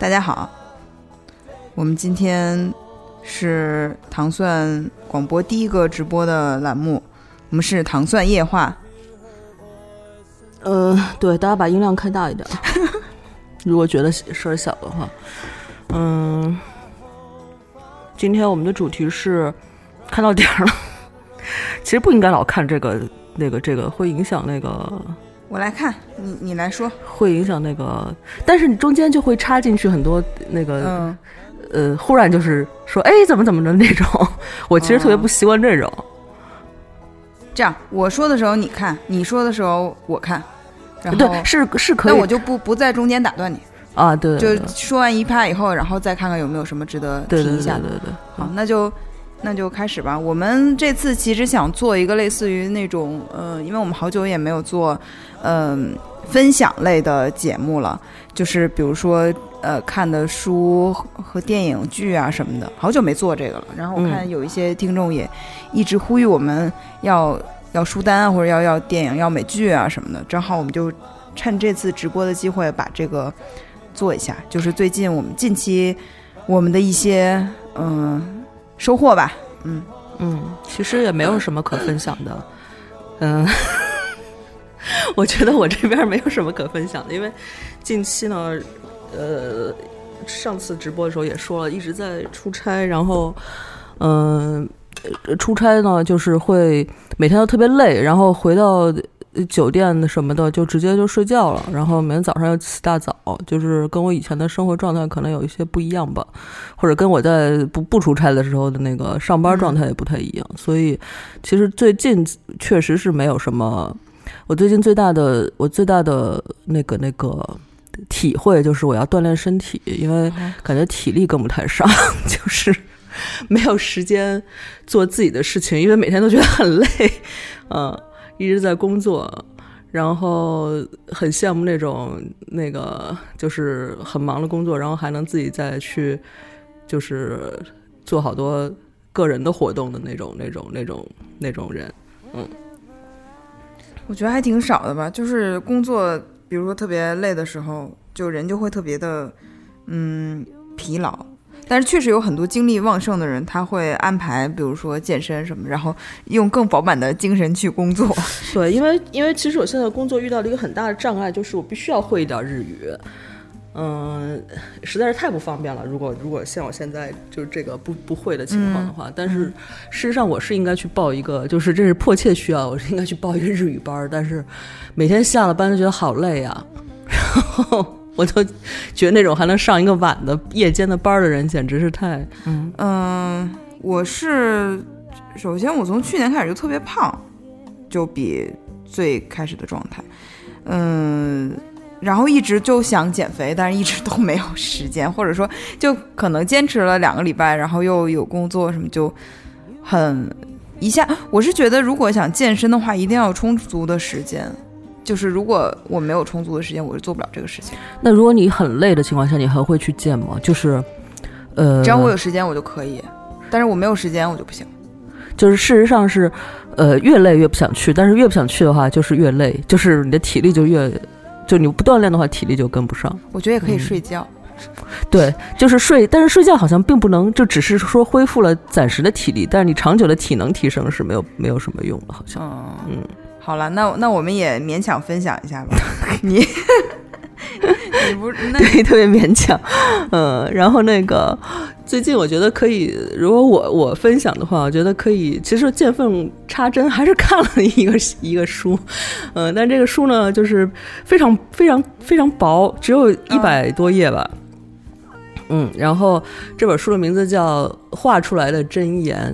大家好，我们今天是糖蒜广播第一个直播的栏目，我们是糖蒜夜话。呃，对，大家把音量开大一点，如果觉得声儿小的话。嗯，今天我们的主题是看到点儿了。其实不应该老看这个、那个、这个，会影响那个。我来看你，你来说。会影响那个，但是你中间就会插进去很多那个，嗯，呃，忽然就是说，哎，怎么怎么的那种。我其实特别不习惯这种。这样，我说的时候你看，你说的时候我看。然后对，是是可以。那我就不不在中间打断你啊。对，就说完一趴以后，然后再看看有没有什么值得提一下的。对对对。好，那就那就开始吧。我们这次其实想做一个类似于那种，呃，因为我们好久也没有做。嗯，分享类的节目了，就是比如说呃看的书和电影剧啊什么的，好久没做这个了。然后我看有一些听众也一直呼吁我们要要书单啊，或者要要电影、要美剧啊什么的。正好我们就趁这次直播的机会把这个做一下，就是最近我们近期我们的一些嗯收获吧。嗯嗯，其实也没有什么可分享的，嗯。我觉得我这边没有什么可分享的，因为近期呢，呃，上次直播的时候也说了，一直在出差，然后，嗯，出差呢就是会每天都特别累，然后回到酒店什么的就直接就睡觉了，然后每天早上要起大早，就是跟我以前的生活状态可能有一些不一样吧，或者跟我在不不出差的时候的那个上班状态也不太一样，所以其实最近确实是没有什么。我最近最大的我最大的那个那个体会就是我要锻炼身体，因为感觉体力跟不太上，就是没有时间做自己的事情，因为每天都觉得很累，嗯，一直在工作，然后很羡慕那种那个就是很忙的工作，然后还能自己再去就是做好多个人的活动的那种那种那种那种人，嗯。我觉得还挺少的吧，就是工作，比如说特别累的时候，就人就会特别的，嗯，疲劳。但是确实有很多精力旺盛的人，他会安排，比如说健身什么，然后用更饱满的精神去工作。对，因为因为其实我现在工作遇到了一个很大的障碍，就是我必须要会一点日语。嗯，实在是太不方便了。如果如果像我现在就是这个不不会的情况的话，但是事实上我是应该去报一个，就是这是迫切需要，我是应该去报一个日语班。但是每天下了班就觉得好累啊，然 后我就觉得那种还能上一个晚的夜间的班的人简直是太……嗯嗯，我是首先我从去年开始就特别胖，就比最开始的状态，嗯。然后一直就想减肥，但是一直都没有时间，或者说就可能坚持了两个礼拜，然后又有工作什么，就很一下。我是觉得，如果想健身的话，一定要有充足的时间。就是如果我没有充足的时间，我是做不了这个事情。那如果你很累的情况下，你还会去见吗？就是，呃，只要我有时间，我就可以；但是我没有时间，我就不行。就是事实上是，呃，越累越不想去，但是越不想去的话，就是越累，就是你的体力就越。就你不锻炼的话，体力就跟不上。我觉得也可以睡觉，对，就是睡，但是睡觉好像并不能，就只是说恢复了暂时的体力，但是你长久的体能提升是没有没有什么用的，好像。嗯，好了，那那我们也勉强分享一下吧。你。你不那对，特别勉强，嗯，然后那个最近我觉得可以，如果我我分享的话，我觉得可以。其实见缝插针，还是看了一个一个书，嗯，但这个书呢，就是非常非常非常薄，只有一百多页吧，嗯，然后这本书的名字叫《画出来的真言》，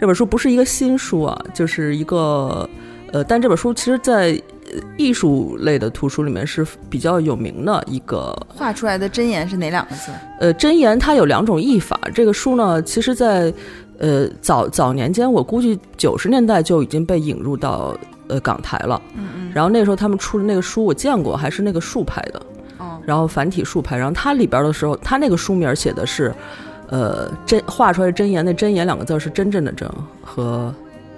这本书不是一个新书啊，就是一个呃，但这本书其实，在呃艺术类的图书里面是比较有名的一个画出来的真言是哪两个字？呃，真言它有两种译法。这个书呢，其实在呃早早年间，我估计九十年代就已经被引入到呃港台了。嗯嗯。然后那时候他们出的那个书我见过，还是那个竖排的，哦，然后繁体竖排。然后它里边的时候，它那个书名写的是，呃，真画出来的真言，那真言两个字是真正的真和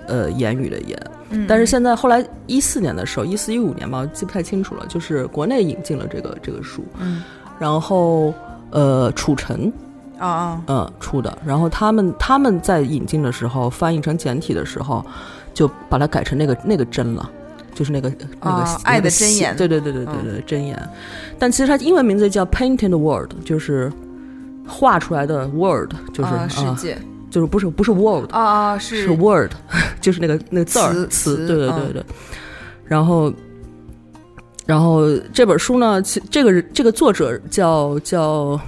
呃言语的言。嗯。但是现在后来一四年的时候，一四一五年吧，我记不太清楚了，就是国内引进了这个这个书，嗯。然后呃楚尘啊啊嗯出的，然后他们他们在引进的时候翻译成简体的时候，就把它改成那个那个真了。就是那个那个、啊爱的那个真言。对对对对对嗯。对真言，但其实它英文名字叫 Painted World，就是画出来的 World，就是啊世界就是不是不是 Word，啊啊是。是 word，就是那个那个字儿词对对对嗯。对。然后，然后这本书呢，其这个这个作者叫叫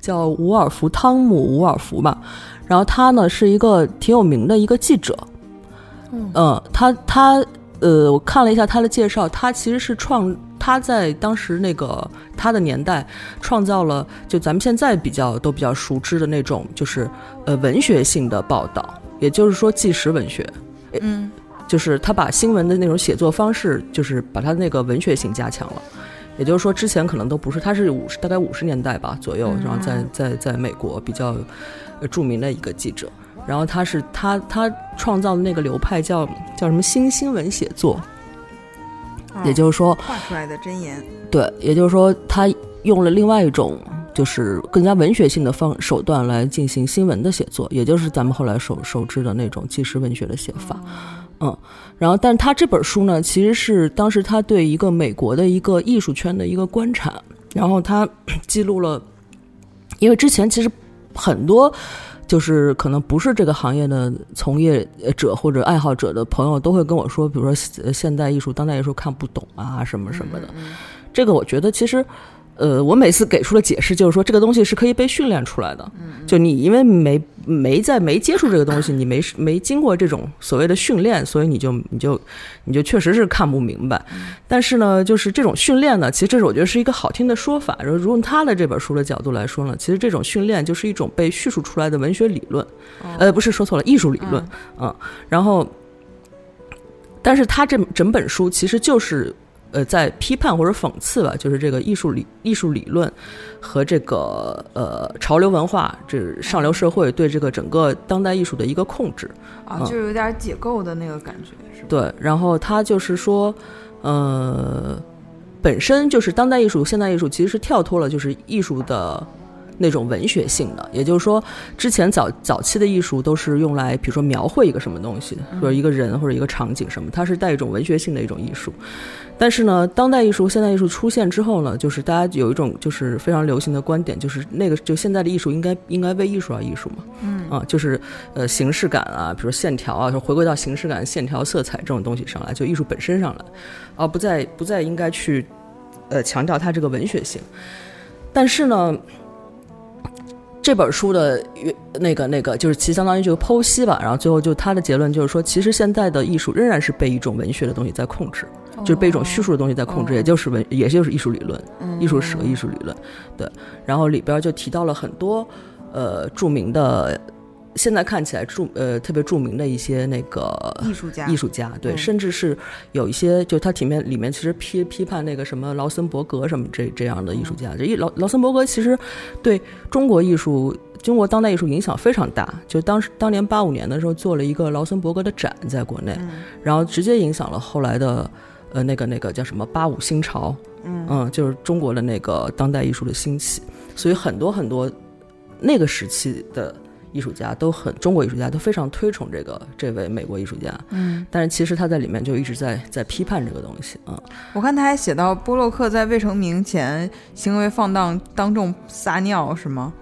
叫伍尔夫汤姆伍尔夫吧，然后他呢是一个挺有名的一个记者，嗯，他他呃，我看了一下他的介绍，他其实是创他在当时那个他的年代创造了就咱们现在比较都比较熟知的那种就是呃文学性的报道，也就是说纪实文学，嗯就是他把新闻的那种写作方式，就是把他那个文学性加强了。也就是说，之前可能都不是，他是五十大概五十年代吧左右，然后在在在美国比较呃著名的一个记者。然后他是他他创造的那个流派叫叫什么新新闻写作，也就是说，画出来的真言对，也就是说，他用了另外一种就是更加文学性的方手段来进行新闻的写作，也就是咱们后来熟熟知的那种纪实文学的写法。嗯，然后，但是他这本书呢，其实是当时他对一个美国的一个艺术圈的一个观察，然后他 记录了，因为之前其实很多。就是可能不是这个行业的从业者或者爱好者的朋友都会跟我说，比如说呃现代艺术、当代艺术看不懂啊什么什么的。这个我觉得其实，呃，我每次给出的解释就是说，这个东西是可以被训练出来的。就你因为没没在没接触这个东西，你没没经过这种所谓的训练，所以你就你就你就确实是看不明白。但是呢，就是这种训练呢，其实这是我觉得是一个好听的说法。然后，如果他的这本书的角度来说呢，其实这种训练就是一种被叙述出来的文学理论，呃，不是说错了，艺术理论，嗯，然后，但是他这整本书其实就是。呃，在批判或者讽刺吧，就是这个艺术理艺术理论和这个呃潮流文化，这上流社会对这个整个当代艺术的一个控制。啊，嗯就有点解构的那个感觉，是吧？对，然后他就是说，呃，本身就是当代艺术、现代艺术其实是跳脱了就是艺术的那种文学性的，也就是说，之前早早期的艺术都是用来比如说描绘一个什么东西，或者一个人或者一个场景什么，它是带一种文学性的一种艺术。但是呢，当代艺术、现代艺术出现之后呢，就是大家有一种就是非常流行的观点，就是那个就现在的艺术应该应该为艺术而艺术嘛，嗯啊，就是呃形式感啊，比如线条啊，就回归到形式感、线条、色彩这种东西上来，就艺术本身上来，而不再不再应该去呃强调它这个文学性。但是呢，这本书的那个那个就是其实相当于这个剖析吧，然后最后就他的结论就是说，其实现在的艺术仍然是被一种文学的东西在控制。就是被一种叙述的东西在控制，也就是文，也就是艺术理论、艺术史和艺术理论，对。然后里边就提到了很多呃著名的，现在看起来著呃特别著名的一些那个艺术家艺术家，对，嗯。甚至是有一些就他体面里面其实批批判那个什么劳森伯格什么这这样的艺术家，这一劳劳森伯格其实对中国艺术。中国当代艺术影响非常大，就当时当年八五年的时候做了一个劳森伯格的展在国内，然后直接影响了后来的呃那个那个叫什么八五新潮，嗯。就是中国的那个当代艺术的兴起，所以很多很多那个时期的艺术家都很中国艺术家都非常推崇这个这位美国艺术家，嗯，但是其实他在里面就一直在在批判这个东西啊，我看他还写到波洛克在未成名前行为放荡，当众撒尿，是吗？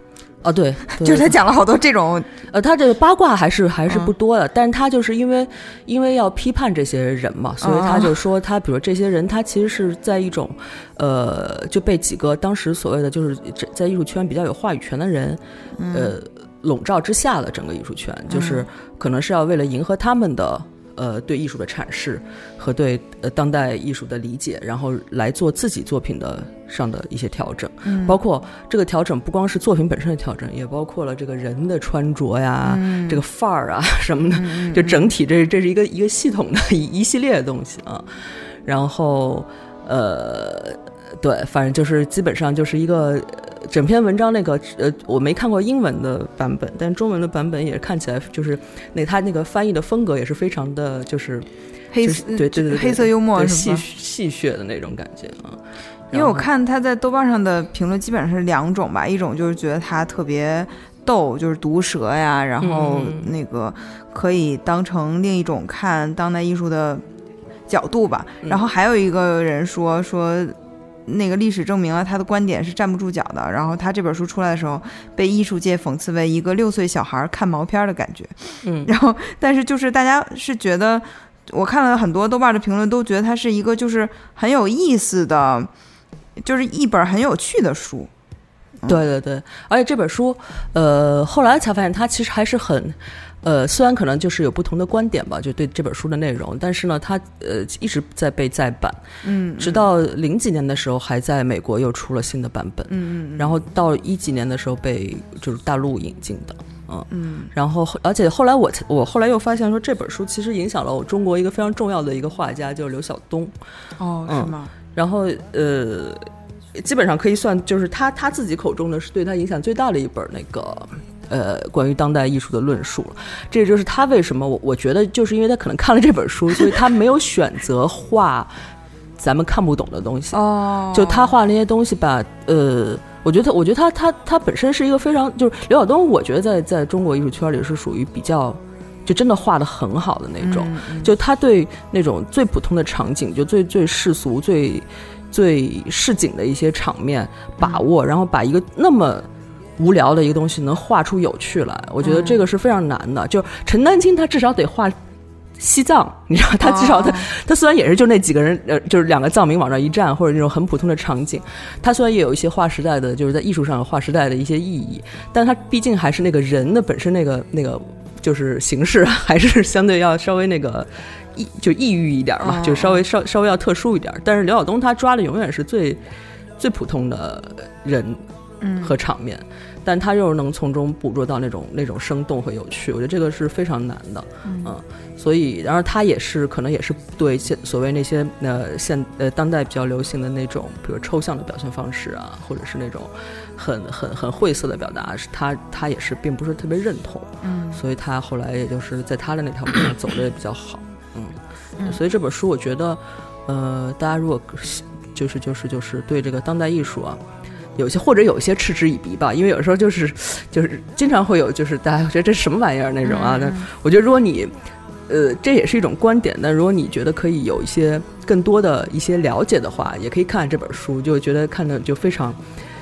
哦对，对就是他讲了好多这种，呃，他这个八卦还是还是不嗯。多的，但是他就是因为因为要批判这些人嘛，所以他就说他，比如这些人，他其实是在一种，呃，就被几个当时所谓的就是这在艺术圈比较有话语权的人，呃，笼罩之下的整个艺术圈，就是可能是要为了迎合他们的呃对艺术的阐释和对呃当代艺术的理解，然后来做自己作品的上的一些调整，包括这个调整不光是作品本身的调整，也包括了这个人的穿着呀，这个范儿啊什么的，就整体这这是一个一个系统的一一系列的东西啊，然后呃。对，反正就是基本上就是一个整篇文章那个呃，我没看过英文的版本，但中文的版本也看起来就是那他那个翻译的风格也是非常的，就是黑就是对对对对黑色幽默戏？戏谑的那种感觉啊。因为我看他在豆瓣上的评论基本上是两种吧，一种就是觉得他特别逗，就是毒舌呀，然后嗯那个可以当成另一种看当代艺术的角度吧。嗯然后还有一个人说说。那个历史证明了他的观点是站不住脚的。然后他这本书出来的时候，被艺术界讽刺为一个六岁小孩看毛片儿的感觉。嗯然后，但是就是大家是觉得，我看了很多豆瓣的评论，都觉得它是一个就是很有意思的，就是一本很有趣的书。对对对，而且这本书，呃，后来才发现它其实还是很，呃，虽然可能就是有不同的观点吧，就对这本书的内容，但是呢，它呃一直在被再版，嗯，直到零几年的时候还在美国又出了新的版本，嗯嗯然后到一几年的时候被就是大陆引进的，嗯，嗯然后而且后来我才我后来又发现说这本书其实影响了我中国一个非常重要的一个画家，就是刘晓东，哦，嗯是吗？然后呃，基本上可以算就是他他自己口中的是对他影响最大的一本那个。呃，关于当代艺术的论述了，这也就是他为什么我我觉得就是因为他可能看了这本书，所以他没有选择画咱们看不懂的东西。哦，就他画那些东西吧，呃，我觉得，我觉得他他他本身是一个非常，就是刘晓东，我觉得在在中国艺术圈里是属于比较，就真的画的很好的那种。就他对那种最普通的场景，就最最世俗、最最市井的一些场面把握，然后把一个那么。无聊的一个东西能画出有趣来，我觉得这个是非常难的。就陈丹青，他至少得画西藏，你知道，他至少他、哦他虽然也是就那几个人，呃，就是两个藏民往那一站，或者那种很普通的场景，他虽然也有一些划时代的，就是在艺术上有划时代的一些意义，但他毕竟还是那个人的本身那个那个就是形式，还是相对要稍微那个抑就抑郁一点嘛，哦就稍微稍稍微要特殊一点。但是刘晓东他抓的永远是最最普通的人嗯和场面，但他又能从中捕捉到那种那种生动和有趣，我觉得这个是非常难的，嗯，所以，然而他也是可能也是对现所谓那些呃现呃当代比较流行的那种，比如抽象的表现方式啊，或者是那种很很很晦涩的表达，是他他也是并不是特别认同，嗯。所以他后来也就是在他的那条路上走的也比较好，嗯，所以这本书我觉得，呃，大家如果就是就是就是对这个当代艺术啊。有些或者有些嗤之以鼻吧，因为有时候就是就是经常会有就是大家觉得这是什么玩意儿那种啊。但我觉得如果你呃这也是一种观点，但如果你觉得可以有一些更多的一些了解的话，也可以看这本书，就觉得看的就非常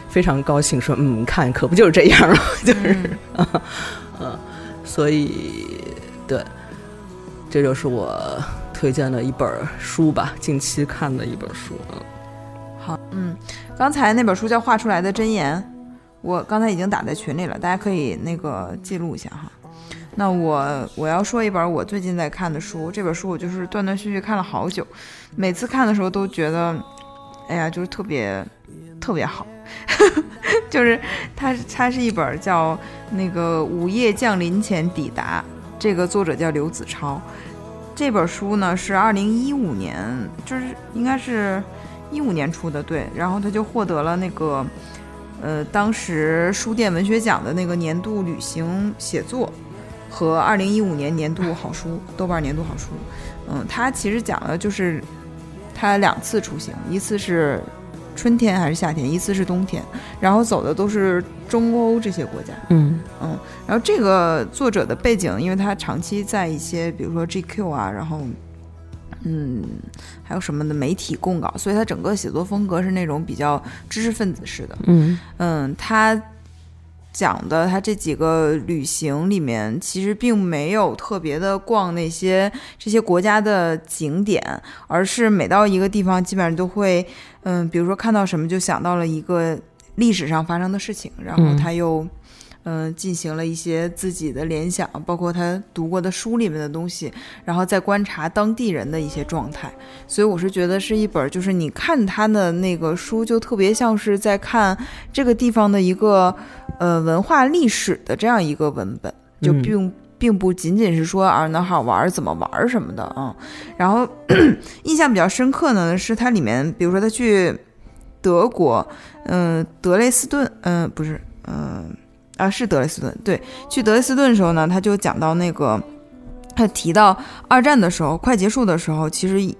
非常高兴，说嗯，看可不就是这样吗，就是嗯 嗯，所以对，这就是我推荐的一本书吧，近期看的一本书。嗯好，嗯，刚才那本书叫《画出来的真言》，我刚才已经打在群里了，大家可以那个记录一下哈。那我我要说一本我最近在看的书，这本书我就是断断续续看了好久，每次看的时候都觉得，哎呀，就是特别特别好，就是它它是一本叫那个《午夜降临前抵达》，这个作者叫刘子超。这本书呢是二零一五年，就是应该是一五年出的，对。然后他就获得了那个，呃，当时书店文学奖的那个年度旅行写作和二零一五年年度好书，豆瓣年度好书。嗯，他其实讲的就是他两次出行，一次是春天还是夏天，一次是冬天，然后走的都是中欧这些国家。嗯然后这个作者的背景，因为他长期在一些比如说 GQ 啊，然后嗯还有什么的媒体供稿，所以他整个写作风格是那种比较知识分子式的。嗯嗯，他讲的他这几个旅行里面，其实并没有特别的逛那些这些国家的景点，而是每到一个地方，基本上都会，嗯，比如说看到什么就想到了一个历史上发生的事情，然后嗯他又。嗯、进行了一些自己的联想，包括他读过的书里面的东西，然后再观察当地人的一些状态。所以我是觉得是一本，就是你看他的那个书，就特别像是在看这个地方的一个呃文化历史的这样一个文本，就嗯并。并不仅仅是说啊哪好玩儿怎么玩儿什么的啊、然后 印象比较深刻呢是它里面，比如说他去德国，嗯、德累斯顿，嗯、不是，嗯、啊是德累斯顿，对，去德累斯顿的时候呢，他就讲到那个，他提到二战的时候快结束的时候，其实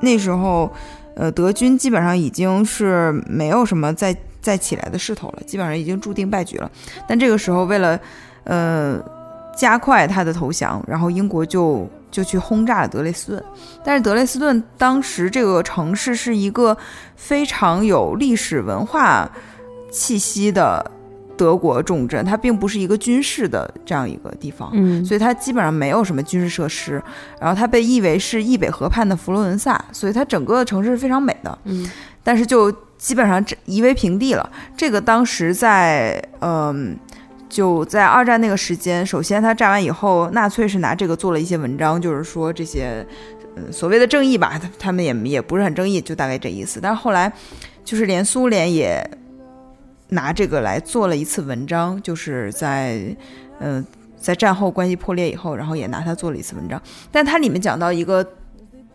那时候，呃，德军基本上已经是没有什么再再起来的势头了，基本上已经注定败局了。但这个时候，为了呃加快他的投降，然后英国就就去轰炸了德累斯顿。但是德累斯顿当时这个城市是一个非常有历史文化气息的德国重镇，它并不是一个军事的这样一个地方。嗯所以它基本上没有什么军事设施，然后它被译为是易北河畔的佛罗伦萨，所以它整个城市是非常美的，嗯但是就基本上夷为平地了。这个当时在嗯、就在二战那个时间，首先它炸完以后，纳粹是拿这个做了一些文章，就是说这些嗯所谓的正义吧，他他们也也不是很正义，就大概这意思。但是后来就是连苏联也拿这个来做了一次文章，就是在嗯。在战后关系破裂以后，然后也拿它做了一次文章，但它里面讲到一个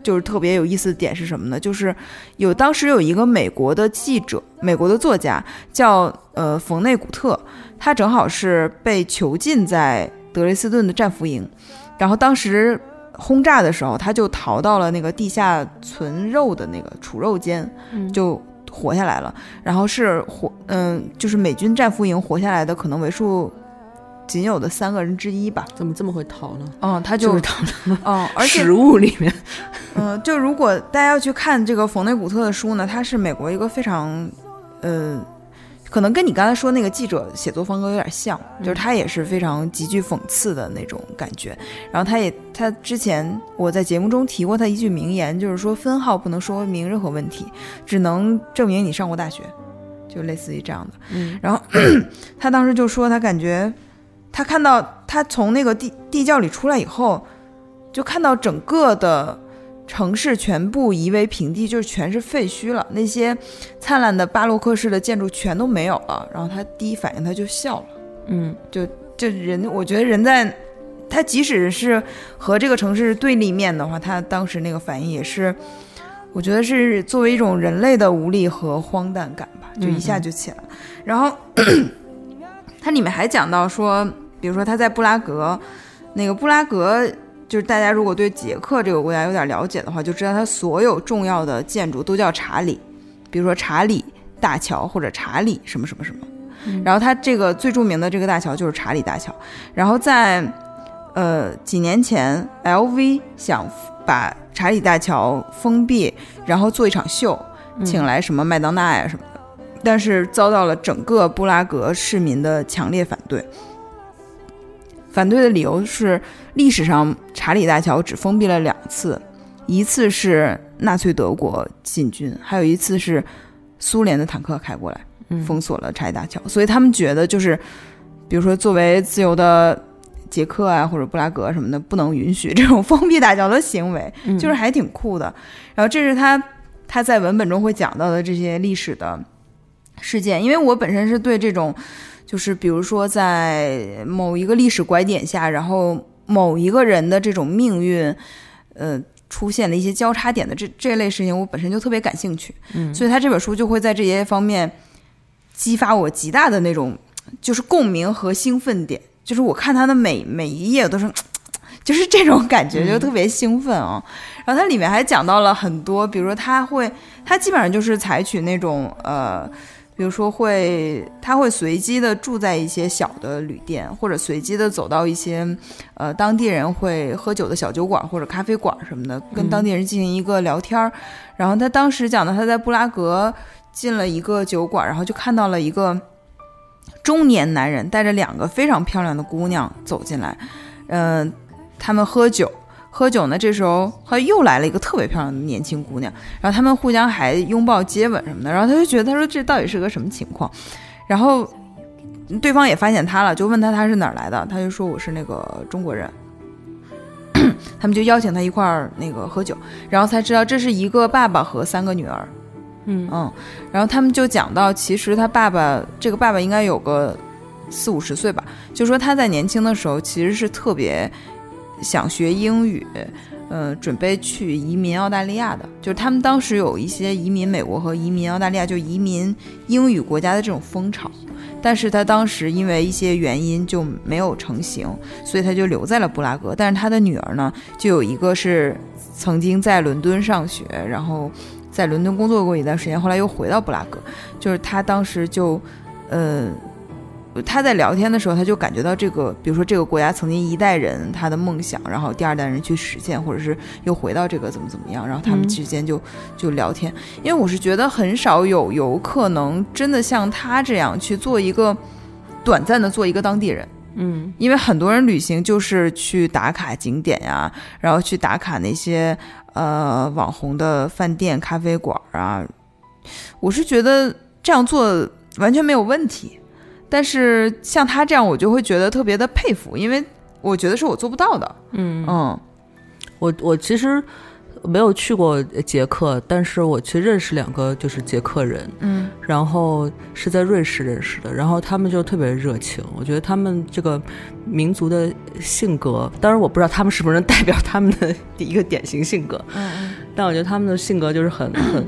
就是特别有意思的点是什么呢？就是有当时有一个美国的记者，美国的作家叫呃冯内古特，他正好是被囚禁在德累斯顿的战俘营，然后当时轰炸的时候，他就逃到了那个地下存肉的那个储肉间，嗯就活下来了。然后是活，嗯，就是美军战俘营活下来的可能为数仅有的三个人之一吧。怎么这么会逃呢？嗯，他就就是逃了嗯，而且 食物里面。嗯，就如果大家要去看这个冯内古特的书呢，他是美国一个非常，呃，可能跟你刚才说那个记者写作风格有点像，就是他也是非常极具讽刺的那种感觉。然后他也，他之前我在节目中提过他一句名言，就是说分号不能说明任何问题，只能证明你上过大学，就类似于这样的。嗯然后 他当时就说，他感觉他看到他从那个地地窖里出来以后，就看到整个的城市全部夷为平地，就是全是废墟了，那些灿烂的巴洛克式的建筑全都没有了。然后他第一反应他就笑了，嗯就就人，我觉得人在他即使是和这个城市对立面的话，他当时那个反应也是。我觉得是作为一种人类的无力和荒诞感吧，就一下就起来了。然后 它里面还讲到说，比如说他在布拉格，那个布拉格就是大家如果对捷克这个国家有点了解的话，就知道它所有重要的建筑都叫查理，比如说查理大桥或者查理什么什么什么。然后它这个最著名的这个大桥就是查理大桥。然后在呃几年前，LV 想把查理大桥封闭，然后做一场秀，请来什么麦当娜呀什么的，但是遭到了整个布拉格市民的强烈反对。反对的理由是，历史上查理大桥只封闭了两次，一次是纳粹德国进军，还有一次是苏联的坦克开过来嗯封锁了查理大桥。所以他们觉得，就是比如说作为自由的捷克啊或者布拉格什么的，不能允许这种封闭大桥的行为。嗯就是还挺酷的。然后这是他他在文本中会讲到的这些历史的事件，因为我本身是对这种，就是比如说在某一个历史拐点下，然后某一个人的这种命运，呃。出现了一些交叉点的这这类事情，我本身就特别感兴趣，嗯所以他这本书就会在这些方面激发我极大的那种就是共鸣和兴奋点，就是我看他的每每一页都是，就是这种感觉，就特别兴奋啊。然后它里面还讲到了很多，比如说他会，他基本上就是采取那种呃，比如说会，他会随机的住在一些小的旅店，或者随机的走到一些呃当地人会喝酒的小酒馆或者咖啡馆什么的，跟当地人进行一个聊天儿。然后他当时讲到他在布拉格进了一个酒馆，然后就看到了一个中年男人带着两个非常漂亮的姑娘走进来，嗯、他们喝酒。喝酒呢，这时候他又来了一个特别漂亮的年轻姑娘，然后他们互相还拥抱、接吻什么的，然后他就觉得，他说这到底是个什么情况？然后对方也发现他了，就问他他是哪儿来的，他就说我是那个中国人。他们就邀请他一块儿那个喝酒，然后才知道这是一个爸爸和三个女儿。嗯嗯，然后他们就讲到，其实他爸爸这个爸爸应该有个四五十岁吧，就说他在年轻的时候其实是特别想学英语，呃，准备去移民澳大利亚的，就是他们当时有一些移民美国和移民澳大利亚，就移民英语国家的这种风潮。但是他当时因为一些原因就没有成型，所以他就留在了布拉格。但是他的女儿呢，就有一个是曾经在伦敦上学，然后在伦敦工作过一段时间，后来又回到布拉格。就是他当时就，呃，他在聊天的时候，他就感觉到这个，比如说这个国家曾经一代人他的梦想，然后第二代人去实现，或者是又回到这个怎么怎么样，然后他们嗯之间就、就聊天。因为我是觉得很少有游客能真的像他这样去做一个短暂的做一个当地人。嗯因为很多人旅行就是去打卡景点呀，然后去打卡那些呃网红的饭店、咖啡馆啊。我是觉得这样做完全没有问题，但是像他这样，我就会觉得特别的佩服，因为我觉得是我做不到的。嗯，嗯我我其实没有去过捷克，但是我去认识两个就是捷克人，嗯然后是在瑞士认识的，然后他们就特别热情。我觉得他们这个民族的性格，当然我不知道他们是不是能代表他们的一个典型性格，嗯但我觉得他们的性格就是很很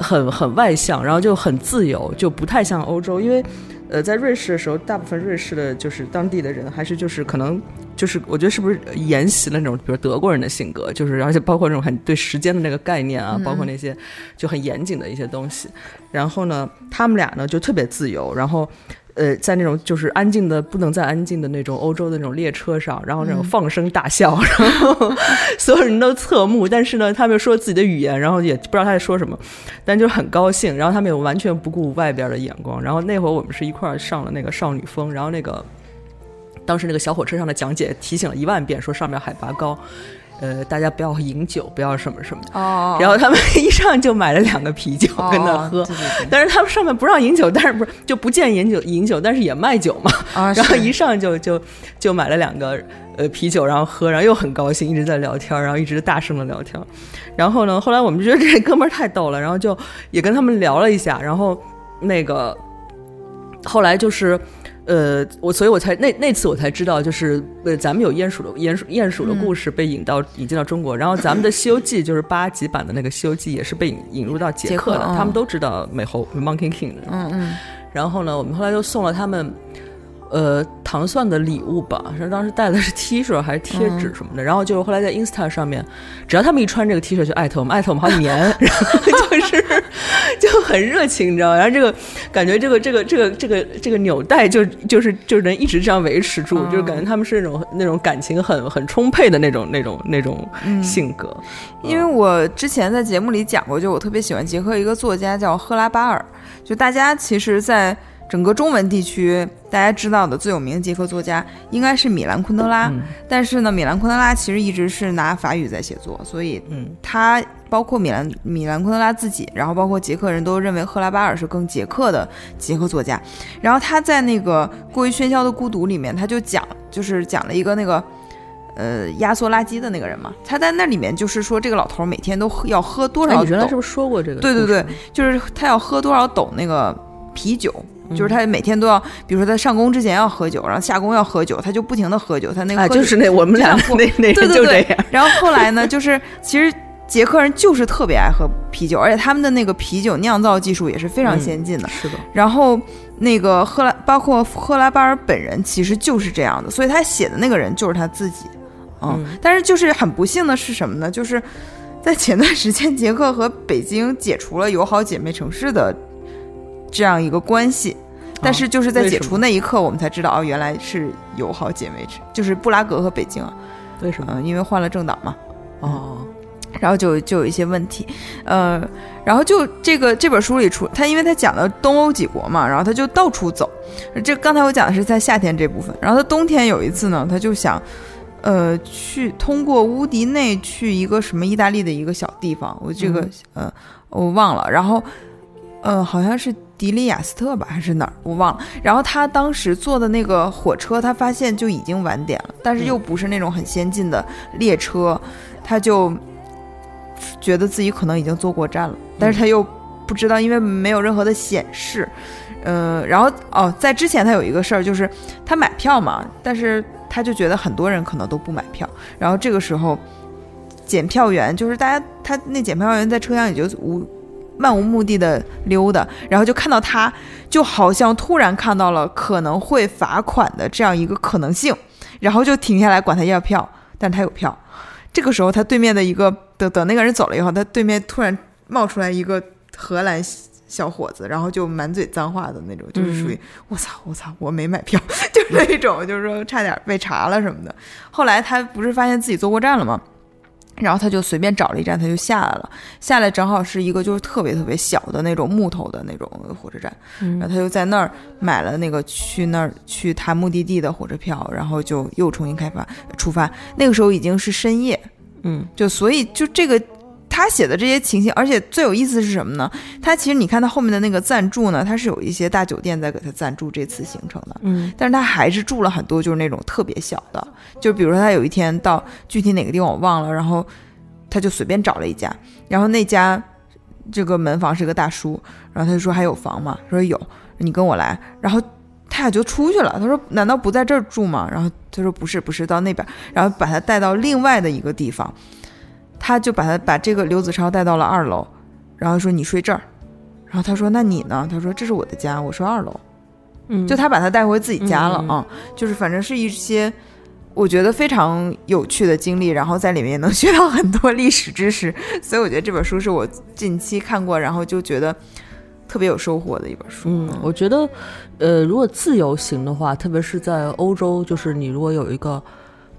很很外向，然后就很自由，就不太像欧洲。因为呃，在瑞士的时候，大部分瑞士的就是当地的人，还是就是可能就是我觉得是不是沿袭了那种比如德国人的性格，就是而且包括那种很对时间的那个概念啊，包括那些就很严谨的一些东西。然后呢，他们俩呢就特别自由，然后。呃，在那种就是安静的不能再安静的那种欧洲的那种列车上，然后那种放声大笑，然后 所有人都侧目，但是呢，他们又说自己的语言，然后也不知道他在说什么，但就很高兴。然后他们也完全不顾外边的眼光。然后那会儿我们是一块儿上了那个少女峰，然后那个当时那个小火车上的讲解提醒了一万遍，说上面海拔高，呃，大家不要饮酒，不要什么什么。哦，然后他们一上就买了两个啤酒哦跟那喝。但是他们上面不让饮酒，但是不是就不见饮酒饮酒，但是也卖酒嘛。啊，然后一上就就就买了两个呃啤酒，然后喝，然后又很高兴，一直在聊天，然后一直大声的聊天。然后呢，后来我们就觉得这哥们儿太逗了，然后就也跟他们聊了一下，然后那个后来就是。呃，我所以，我才那那次我才知道，就是呃，咱们有鼹鼠的鼹鼠鼹鼠的故事被引到、引进到中国，然后咱们的《西游记》就是八集版的那个《西游记》也是被引引入到捷克的，他们都知道美猴 Monkey King 的。嗯嗯。然后呢，我们后来又送了他们，呃，糖蒜的礼物吧，是当时带的是 T 恤还是贴纸什么的。然后就是后来在 Insta 上面，只要他们一穿这个 T 恤就艾特我们，艾特我们好几年，然后就是就很热情，你知道吗？然后这个感觉，这个这个这个这个这个纽带就就是就能一直这样维持住，就是感觉他们是那种那种感情很很充沛的那种那种那种性格。因为我之前在节目里讲过，就我特别喜欢捷克一个作家叫赫拉巴尔，就大家其实，在整个中文地区，大家知道的最有名的捷克作家应该是米兰昆德拉，嗯但是呢，米兰昆德拉其实一直是拿法语在写作，所以嗯他包括米兰米兰昆德拉自己，然后包括捷克人都认为赫拉巴尔是更捷克的捷克作家。然后他在那个《过于喧嚣的孤独》里面，他就讲，就是讲了一个那个。呃，压缩垃圾的那个人嘛，他在那里面就是说，这个老头儿每天都喝要喝多哎，少斗你原来是不是说过这个？对对对，就是他要喝多少斗那个啤酒，就是他每天都要，比如说他上工之前要喝酒，然后下工要喝酒，他就不停的喝酒，他那个啊，喝就是那我们俩 那那对对对人就这样。然后后来呢，就是其实捷克人就是特别爱喝啤酒，而且他们的那个啤酒酿造技术也是非常先进的。是的，然后那个赫拉，包括赫拉巴尔本人其实就是这样的，所以他写的那个人就是他自己。嗯，嗯但是就是很不幸的是什么呢？就是在前段时间，捷克和北京解除了友好姐妹城市的这样一个关系。但是就是在解除那一刻，我们才知道哦，原来是友好姐妹城，就是布拉格和北京啊，为什么？嗯、因为换了政党嘛，哦，然后就就有一些问题，呃，然后就这个这本书里出他，因为他讲的东欧几国嘛，然后他就到处走。这刚才我讲的是在夏天这部分，然后他冬天有一次呢，他就想，呃，去通过乌迪内去一个什么意大利的一个小地方，我这个、呃我忘了，然后呃好像是迪利亚斯特吧，还是哪儿，我忘了。然后他当时坐的那个火车，他发现就已经晚点了，但是又不是那种很先进的列车，他就觉得自己可能已经坐过站了，但是他又不知道，因为没有任何的显示。嗯，然后哦，在之前他有一个事儿，就是他买票嘛，但是他就觉得很多人可能都不买票，然后这个时候检票员就是大家，他那检票员在车厢里就无漫无目的的溜达，然后就看到他，就好像突然看到了可能会罚款的这样一个可能性，然后就停下来管他要票，但他有票。这个时候，他对面的一个等等那个人走了以后，他对面突然冒出来一个荷兰小伙子，然后就满嘴脏话的那种，就是属于我操我操我没买票，就是那种，就是说差点被查了什么的。后来他不是发现自己坐过站了吗？然后他就随便找了一站，他就下来了。下来正好是一个就是特别特别小的那种木头的那种火车站，然后他就在那儿买了那个去那儿去他目的地的火车票，然后就又重新开发出发。那个时候已经是深夜，嗯，就所以就这个他写的这些情形，而且最有意思是什么呢？他其实你看他后面的那个赞助呢，他是有一些大酒店在给他赞助这次行程的，嗯，但是他还是住了很多就是那种特别小的，就比如说他有一天到具体哪个地方我忘了，然后他就随便找了一家，然后那家这个门房是个大叔，然后他就说还有房吗？说有，你跟我来，然后。他俩就出去了。他说：“难道不在这儿住吗？”然后他说：“不是，不是，到那边。”然后把他带到另外的一个地方，他就把他把这个刘子超带到了二楼，然后说：“你睡这儿。”然后他说：“那你呢？”他说：“这是我的家，我睡二楼。”嗯，就他把他带回自己家了啊，就是反正是一些我觉得非常有趣的经历，然后在里面也能学到很多历史知识，所以我觉得这本书是我近期看过，然后就觉得特别有收获的一本书。嗯，我觉得，呃，如果自由行的话，特别是在欧洲，就是你如果有一个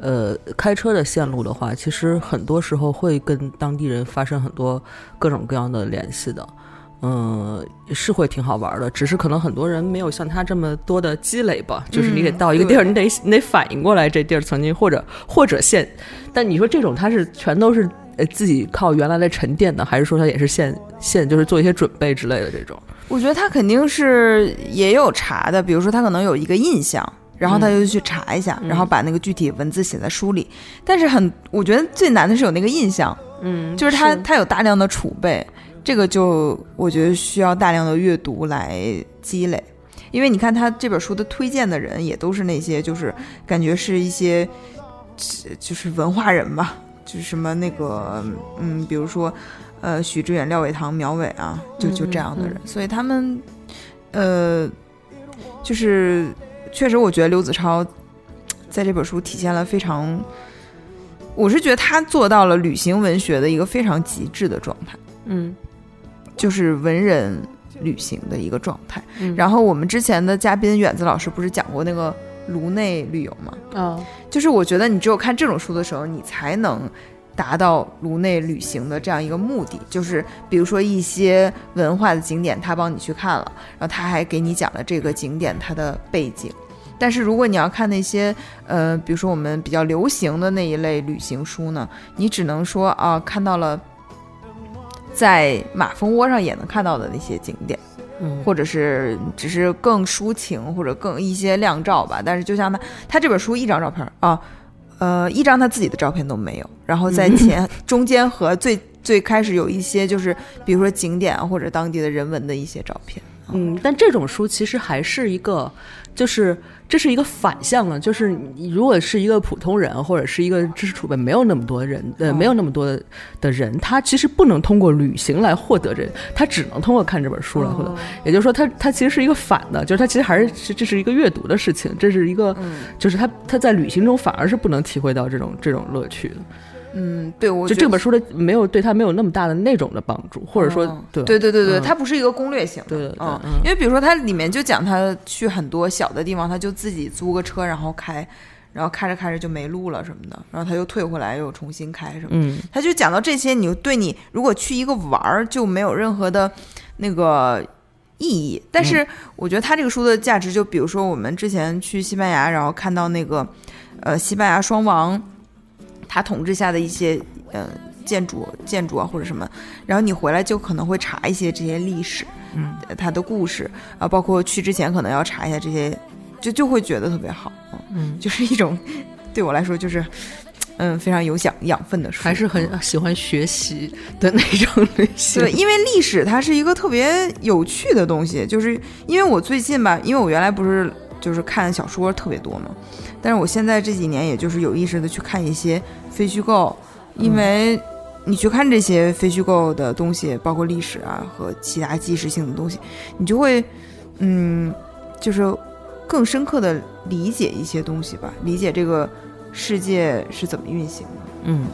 呃开车的线路的话，其实很多时候会跟当地人发生很多各种各样的联系的。嗯，是会挺好玩的，只是可能很多人没有像他这么多的积累吧。就是你得嗯到一个地儿，对你得你得反应过来这地儿曾经或者或者现，但你说这种他是全都是呃自己靠原来的沉淀的，还是说他也是现现就是做一些准备之类的这种？我觉得他肯定是也有查的，比如说他可能有一个印象，然后他就去查一下，嗯。然后把那个具体文字写在书里。但是很，我觉得最难的是有那个印象，嗯就是他他有大量的储备，这个就我觉得需要大量的阅读来积累。因为你看他这本书的推荐的人也都是那些，就是感觉是一些，就是文化人吧，就是什么那个，嗯，比如说，呃，许知远、廖伟棠、苗伟啊，就就这样的人，嗯。所以他们，呃，就是确实，我觉得刘子超在这本书体现了非常，我是觉得他做到了旅行文学的一个非常极致的状态，嗯就是文人旅行的一个状态。嗯然后我们之前的嘉宾远子老师不是讲过那个颅内旅游吗？嗯就是我觉得你只有看这种书的时候，你才能达到颅内旅行的这样一个目的。就是比如说一些文化的景点，他帮你去看了，然后他还给你讲了这个景点它的背景。但是如果你要看那些呃，比如说我们比较流行的那一类旅行书呢，你只能说啊，看到了在马蜂窝上也能看到的那些景点。或者是只是更抒情，或者更一些亮照吧。但是就像他，他这本书一张照片啊，呃，一张他自己的照片都没有。然后在前、中间和最最开始有一些就是，比如说景点啊或者当地的人文的一些照片。嗯，但这种书其实还是一个，就是这是一个反向的，就是你如果是一个普通人或者是一个知识储备没有那么多人，呃，哦没有那么多的的人，他其实不能通过旅行来获得这，他只能通过看这本书来获得。哦也就是说他，他其实是一个反的，就是他其实还是是这是一个阅读的事情，这是一个，嗯就是他他在旅行中反而是不能体会到这种这种乐趣的。嗯，对，我觉得就这本书的没有对他没有那么大的那种的帮助，或者说、哦对对对对对，嗯。它不是一个攻略型的，对对对嗯。嗯。因为比如说它里面就讲他去很多小的地方，他就自己租个车然后开，然后开着开着就没路了什么的，然后他又退回来又重新开什么的。嗯。他就讲到这些，你就对你如果去一个玩儿就没有任何的那个意义。但是我觉得他这个书的价值，就比如说我们之前去西班牙，然后看到那个呃西班牙双王他统治下的一些呃建筑建筑啊或者什么，然后你回来就可能会查一些这些历史，嗯，他的故事啊，包括去之前可能要查一下这些，就就会觉得特别好，嗯，就是一种对我来说就是。嗯，非常有养养分的书，还是很喜欢学习的那种类型。对，因为历史它是一个特别有趣的东西，就是因为我最近吧，因为我原来不是就是看小说特别多嘛，但是我现在这几年也就是有意识的去看一些非虚构，因为你去看这些非虚构的东西，包括历史啊和其他纪实性的东西，你就会嗯，就是更深刻的理解一些东西吧，理解这个。世界是怎么运行的？嗯，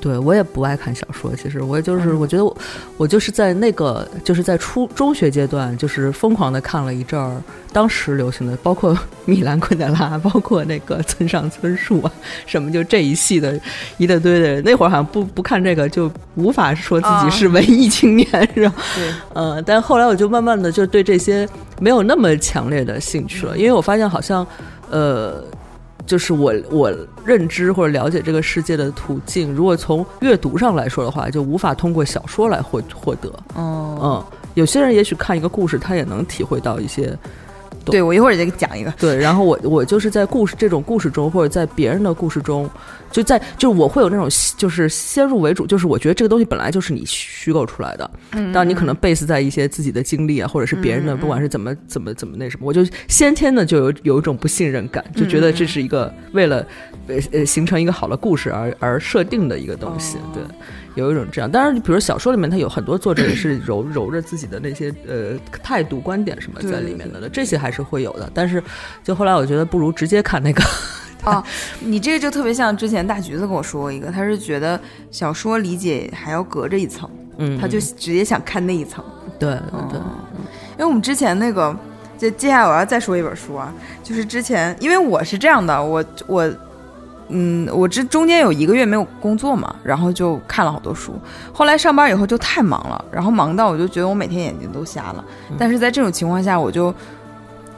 对我也不爱看小说。其实我就是，我觉得我我就是在那个就是在初中学阶段，就是疯狂的看了一阵儿当时流行的，包括米兰昆德拉，包括那个村上春树啊，什么就这一系的一大堆的。那会儿好像不不看这个就无法说自己是文艺青年，是吧？对，呃，但后来我就慢慢的就对这些没有那么强烈的兴趣了，因为我发现好像呃。就是我我认知或者了解这个世界的途径，如果从阅读上来说的话，就无法通过小说来获获得。哦，嗯，有些人也许看一个故事，他也能体会到一些。对，我一会儿再讲一个。对，然后我我就是在故事这种故事中，或者在别人的故事中，就在就我会有那种就是先入为主，就是我觉得这个东西本来就是你虚构出来的。嗯。当你可能 base 在一些自己的经历啊，或者是别人的，不管是怎么怎么怎么那什么，我就先天的就有有一种不信任感，就觉得这是一个为了呃呃形成一个好的故事而而设定的一个东西。对。有一种这样，当然，比如小说里面，它有很多作者也是揉揉着自己的那些呃态度、观点什么在里面的，这些还是会有的。但是，就后来我觉得不如直接看那个。哦，你这个就特别像之前大橘子跟我说过一个，他是觉得小说理解还要隔着一层，嗯，他就直接想看那一层。对对，因为我们之前那个，就接下来我要再说一本书啊，就是之前因为我是这样的，我我。嗯，我这中间有一个月没有工作嘛，然后就看了好多书。后来上班以后就太忙了，然后忙到我就觉得我每天眼睛都瞎了。但是在这种情况下，我就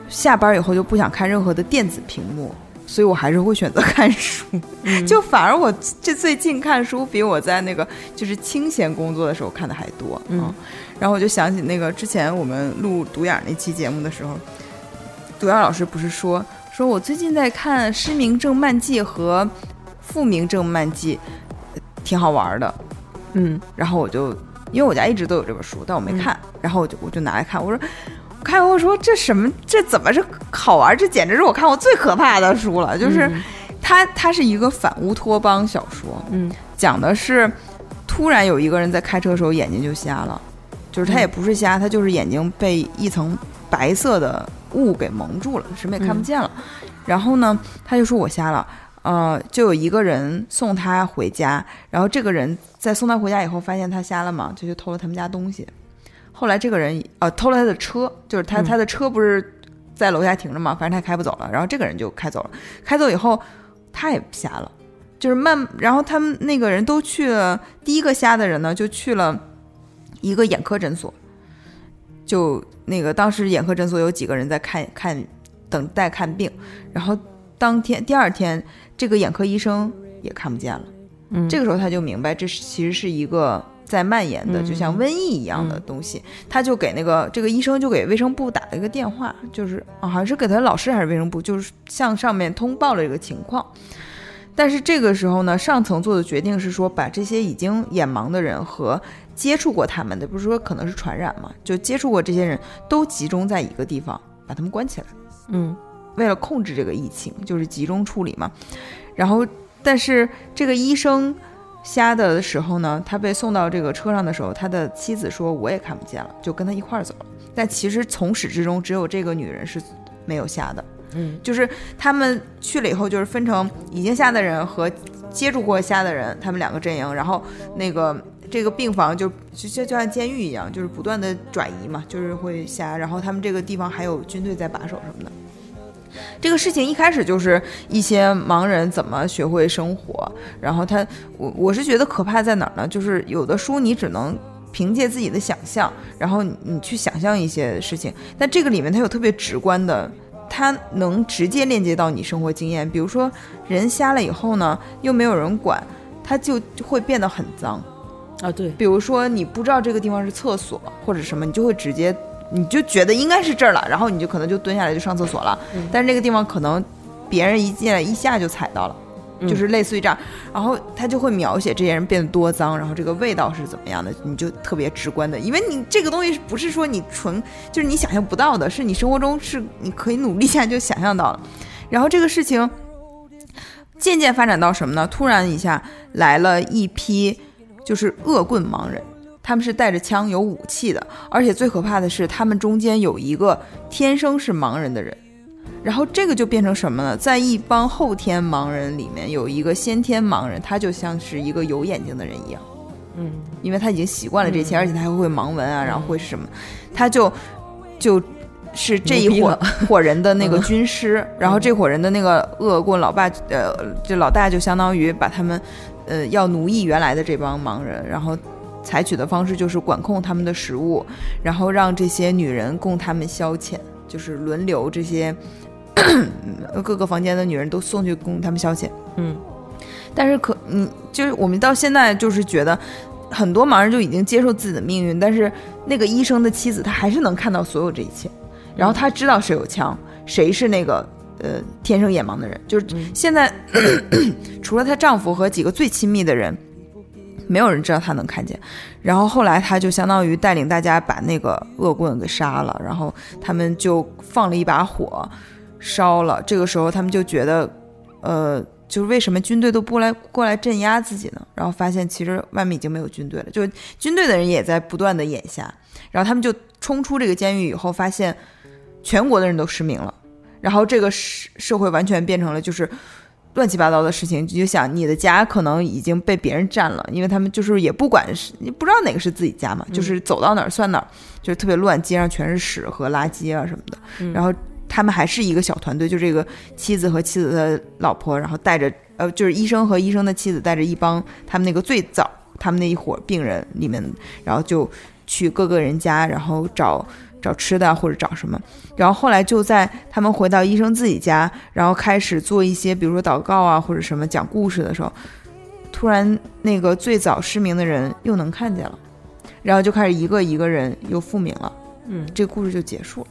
下班以后就不想看任何的电子屏幕，所以我还是会选择看书。就反而我这最近看书比我在那个就是清闲工作的时候看的还多。嗯，然后我就想起那个之前我们录独眼那期节目的时候，独眼老师不是说。说我最近在看《失明症漫记》和《复明症漫记》，挺好玩的，嗯，然后我就因为我家一直都有这本书，但我没看，然后我就我就拿来看，我说，看我说这什么这怎么是好玩？这简直是我看过最可怕的书了，就是它它是一个反乌托邦小说，嗯，讲的是突然有一个人在开车的时候眼睛就瞎了，就是他也不是瞎，他就是眼睛被一层白色的。雾给蒙住了，什么也看不见了。然后呢，他就说我瞎了。呃，就有一个人送他回家，然后这个人在送他回家以后，发现他瞎了嘛，就去偷了他们家东西。后来这个人呃偷了他的车，就是他他的车不是在楼下停着嘛，反正他开不走了。然后这个人就开走了，开走以后他也瞎了，就是慢。然后他们那个人都去了，第一个瞎的人呢就去了一个眼科诊所。就那个当时眼科诊所有几个人在看看等待看病，然后当天第二天这个眼科医生也看不见了，嗯，这个时候他就明白这是其实是一个在蔓延的，就像瘟疫一样的东西，他就给那个这个医生就给卫生部打了一个电话，就是啊好像是给他老师还是卫生部，就是向上面通报了这个情况，但是这个时候呢，上层做的决定是说把这些已经眼盲的人和。接触过他们的，不是说可能是传染嘛？就接触过这些人都集中在一个地方，把他们关起来。嗯，为了控制这个疫情，就是集中处理嘛。然后，但是这个医生瞎的时候呢，他被送到这个车上的时候，他的妻子说我也看不见了，就跟他一块儿走了。但其实从始至终，只有这个女人是没有瞎的。嗯，就是他们去了以后，就是分成已经瞎的人和接触过瞎的人，他们两个阵营。然后那个。这个病房就就就就像监狱一样，就是不断的转移嘛，就是会瞎。然后他们这个地方还有军队在把守什么的。这个事情一开始就是一些盲人怎么学会生活。然后他，我我是觉得可怕在哪儿呢？就是有的书你只能凭借自己的想象，然后你去想象一些事情。但这个里面它有特别直观的，它能直接链接到你生活经验。比如说人瞎了以后呢，又没有人管。它就会变得很脏。啊，对，比如说你不知道这个地方是厕所或者什么，你就会直接你就觉得应该是这儿了，然后你就可能就蹲下来就上厕所了。嗯但是那个地方可能别人一进来一下就踩到了。嗯就是类似于这样，然后他就会描写这些人变得多脏，然后这个味道是怎么样的，你就特别直观的，因为你这个东西不是说你纯就是你想象不到的，是你生活中是你可以努力一下就想象到了。然后这个事情渐渐发展到什么呢？突然一下来了一批就是恶棍盲人，他们是带着枪有武器的，而且最可怕的是他们中间有一个天生是盲人的人。然后这个就变成什么呢？在一帮后天盲人里面，有一个先天盲人，他就像是一个有眼睛的人一样，嗯因为他已经习惯了这些，而且他还会盲文啊，然后会是什么，他就就是这一伙伙人的那个军师，然后这伙人的那个恶棍老爸，呃，这老大就相当于把他们，呃，要奴役原来的这帮盲人，然后采取的方式就是管控他们的食物，然后让这些女人供他们消遣，就是轮流这些 各个房间的女人都送去供他们消遣。嗯但是可嗯，就是我们到现在就是觉得很多盲人就已经接受自己的命运，但是那个医生的妻子她还是能看到所有这一切，然后她知道谁有枪，谁是那个呃天生眼盲的人，就是现在、除了她丈夫和几个最亲密的人。没有人知道她能看见，然后后来她就相当于带领大家把那个恶棍给杀了，然后他们就放了一把火，烧了。这个时候他们就觉得，呃，就是为什么军队都不来过来镇压自己呢？然后发现其实外面已经没有军队了，就是军队的人也在不断的眼瞎。然后他们就冲出这个监狱以后，发现全国的人都失明了，然后这个社社会完全变成了就是。乱七八糟的事情，你就想你的家可能已经被别人占了，因为他们就是也不管是你不知道哪个是自己家嘛，就是走到哪儿算哪儿，就是特别乱，街上全是屎和垃圾啊什么的。然后他们还是一个小团队，就这个妻子和妻子的老婆，然后带着呃，就是医生和医生的妻子带着一帮他们那个最早他们那一伙病人里面，然后就去各个人家，然后找找吃的或者找什么，然后后来就在他们回到医生自己家，然后开始做一些比如说祷告啊或者什么讲故事的时候，突然那个最早失明的人又能看见了，然后就开始一个一个人又复明了，嗯。这个故事就结束了。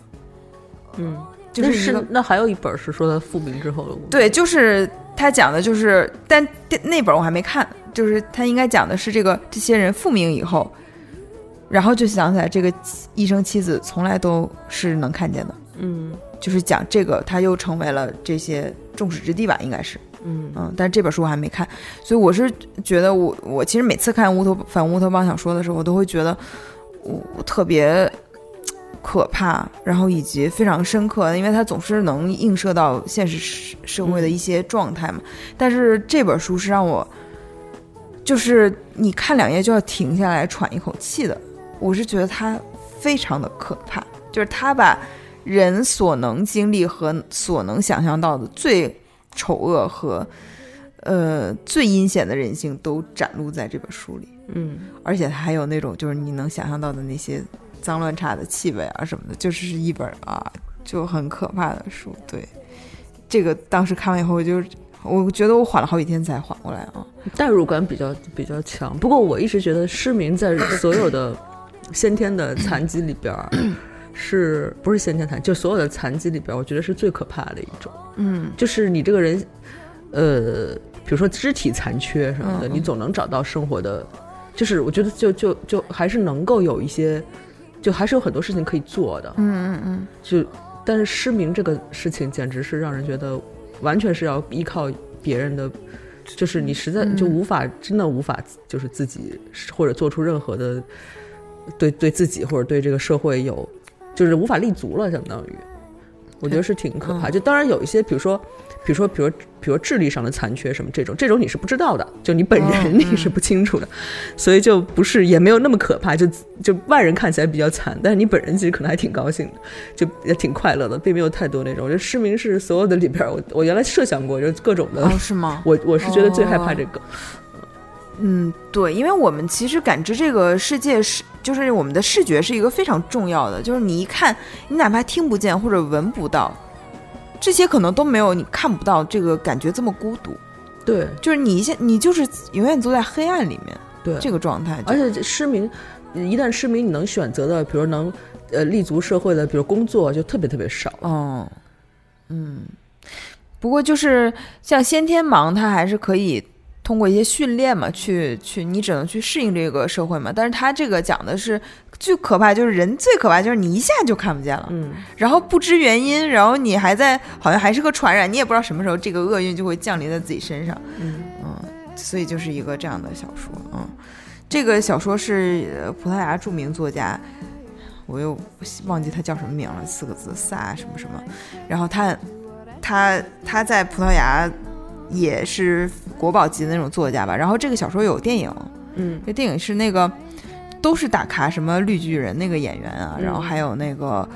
嗯，那就是一个是那还有一本是说他复明之后的故事，对，就是他讲的就是，但那本我还没看，就是他应该讲的是这个这些人复明以后，然后就想起来这个医生妻子从来都是能看见的，嗯。就是讲这个他又成为了这些众矢之的吧，应该是，嗯。嗯，但是这本书我还没看，所以我是觉得我我其实每次看乌托反乌托邦小说的时候，我都会觉得我我特别可怕，然后以及非常深刻，因为它总是能映射到现实社社会的一些状态嘛。但是这本书是让我，就是你看两页就要停下来喘一口气的，我是觉得它非常的可怕，就是它把人所能经历和所能想象到的最丑恶和呃最阴险的人性都展露在这本书里，嗯而且它还有那种就是你能想象到的那些脏乱差的气味啊什么的，就是一本啊就很可怕的书。对，这个当时看完以后，我就我觉得我缓了好几天才缓过来啊。代入感比较比较强。不过我一直觉得失明在所有的先天的残疾里边儿，是不是先天残？就所有的残疾里边儿，我觉得是最可怕的一种。嗯就是你这个人，呃，比如说肢体残缺什么的，你总能找到生活的，就是我觉得就就就还是能够有一些，就还是有很多事情可以做的。嗯嗯嗯，就但是失明这个事情，简直是让人觉得完全是要依靠别人的，就是你实在就无法、真的无法就是自己或者做出任何的对对自己或者对这个社会有就是无法立足了，相当于我觉得是挺可怕。就当然有一些，比如说。比如说，比如，比如智力上的残缺什么这种，这种你是不知道的，就你本人 你是不清楚的，所以就不是也没有那么可怕，就就外人看起来比较惨，但是你本人其实可能还挺高兴的，就也挺快乐的，并没有太多那种。我觉得失明是所有的里边，我我原来设想过，就是各种的，哦是吗？我我是觉得最害怕这个，嗯，对，因为我们其实感知这个世界是，就是我们的视觉是一个非常重要的，就是你一看，你哪怕听不见或者闻不到，这些可能都没有你看不到这个感觉这么孤独。对就是你现你就是永远都在黑暗里面，对，这个状态就。而且失明，一旦失明，你能选择的，比如能呃立足社会的，比如工作，就特别特别少。哦，嗯，不过就是像先天盲，他还是可以通过一些训练嘛，去去你只能去适应这个社会嘛。但是他这个讲的是最可怕，就是人最可怕就是你一下就看不见了，嗯，然后不知原因，然后你还在好像还是个传染，你也不知道什么时候这个厄运就会降临在自己身上。嗯所以就是一个这样的小说，嗯，这个小说是呃葡萄牙著名作家，我又忘记他叫什么名了，四个字，萨什么什么，然后他他他在葡萄牙也是国宝级的那种作家吧，然后这个小说有电影，嗯这电影是那个都是大咖，什么绿巨人那个演员啊，嗯然后还有那个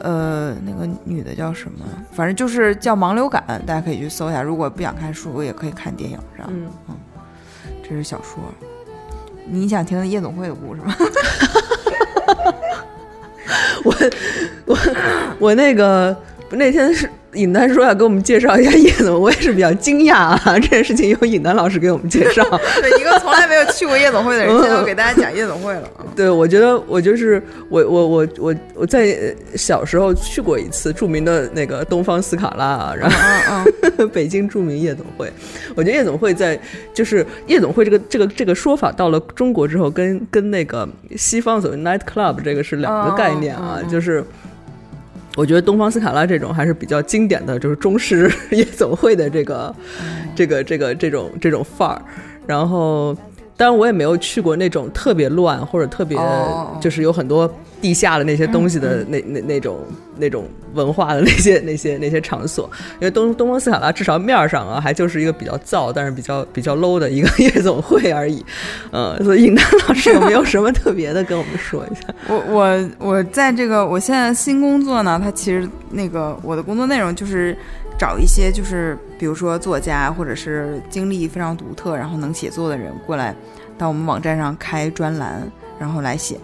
呃那个女的叫什么，反正就是叫盲流感，大家可以去搜一下。如果不想看书，也可以看电影，这样。嗯，这是小说。你想听夜总会的故事吗？我那个那天是尹丹说要给我们介绍一下叶总，我也是比较惊讶啊，这件事情由尹丹老师给我们介绍。对，一个从来没有去过夜总会的人，现在要给大家讲夜总会了。啊对，我觉得我就是我我我我我在呃小时候去过一次著名的那个东方斯卡拉，然后嗯嗯北京著名夜总会。我觉得夜总会在就是夜总会这个这个这个说法到了中国之后，跟跟那个西方所谓 night club 这个是两个概念啊，就是。我觉得东方斯卡拉这种还是比较经典的，就是中式夜总会的这个、这个、这个、这种、这种范儿。然后，当然我也没有去过那种特别乱或者特别哦就是有很多地下的那些东西的那、那那种那种文化的那些 那些那些场所。因为东东方斯卡拉至少面儿上啊，还就是一个比较燥，但是比较比较 low 的一个 夜总会而已。嗯，所以尹丹老师有没有什么特别的跟我们说一下？我我我在这个我现在新工作呢，它其实那个我的工作内容就是找一些就是比如说作家或者是经历非常独特，然后能写作的人过来到我们网站上开专栏，然后来写。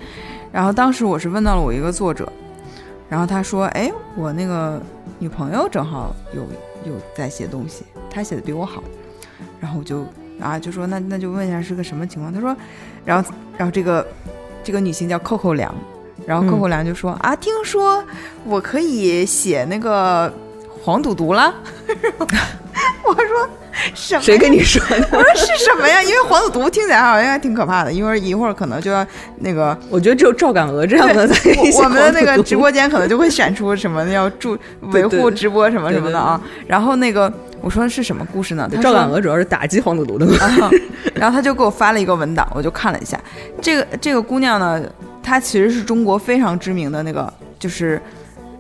然后当时我是问到了我一个作者，然后他说：“哎，我那个女朋友正好有有在写东西，她写的比我好。”然后我就啊就说那那就问一下是个什么情况？他说，然后然后这个这个女性叫扣扣良，然后扣扣良就说、啊，听说我可以写那个黄赌毒了。我说什么？谁跟你说的？我说是什么呀？因为黄赌毒听起来好像还挺可怕的，一会儿一会儿可能就要那个我觉得只有赵敢娥这样的才可以写我我们的那个直播间可能就会选出什么要注维护直播什么什么的啊。然后那个我说的是什么故事呢？赵敢娥主要是打击黄赌毒的然后他就给我发了一个文档，我就看了一下。这个这个姑娘呢，她其实是中国非常知名的那个，就是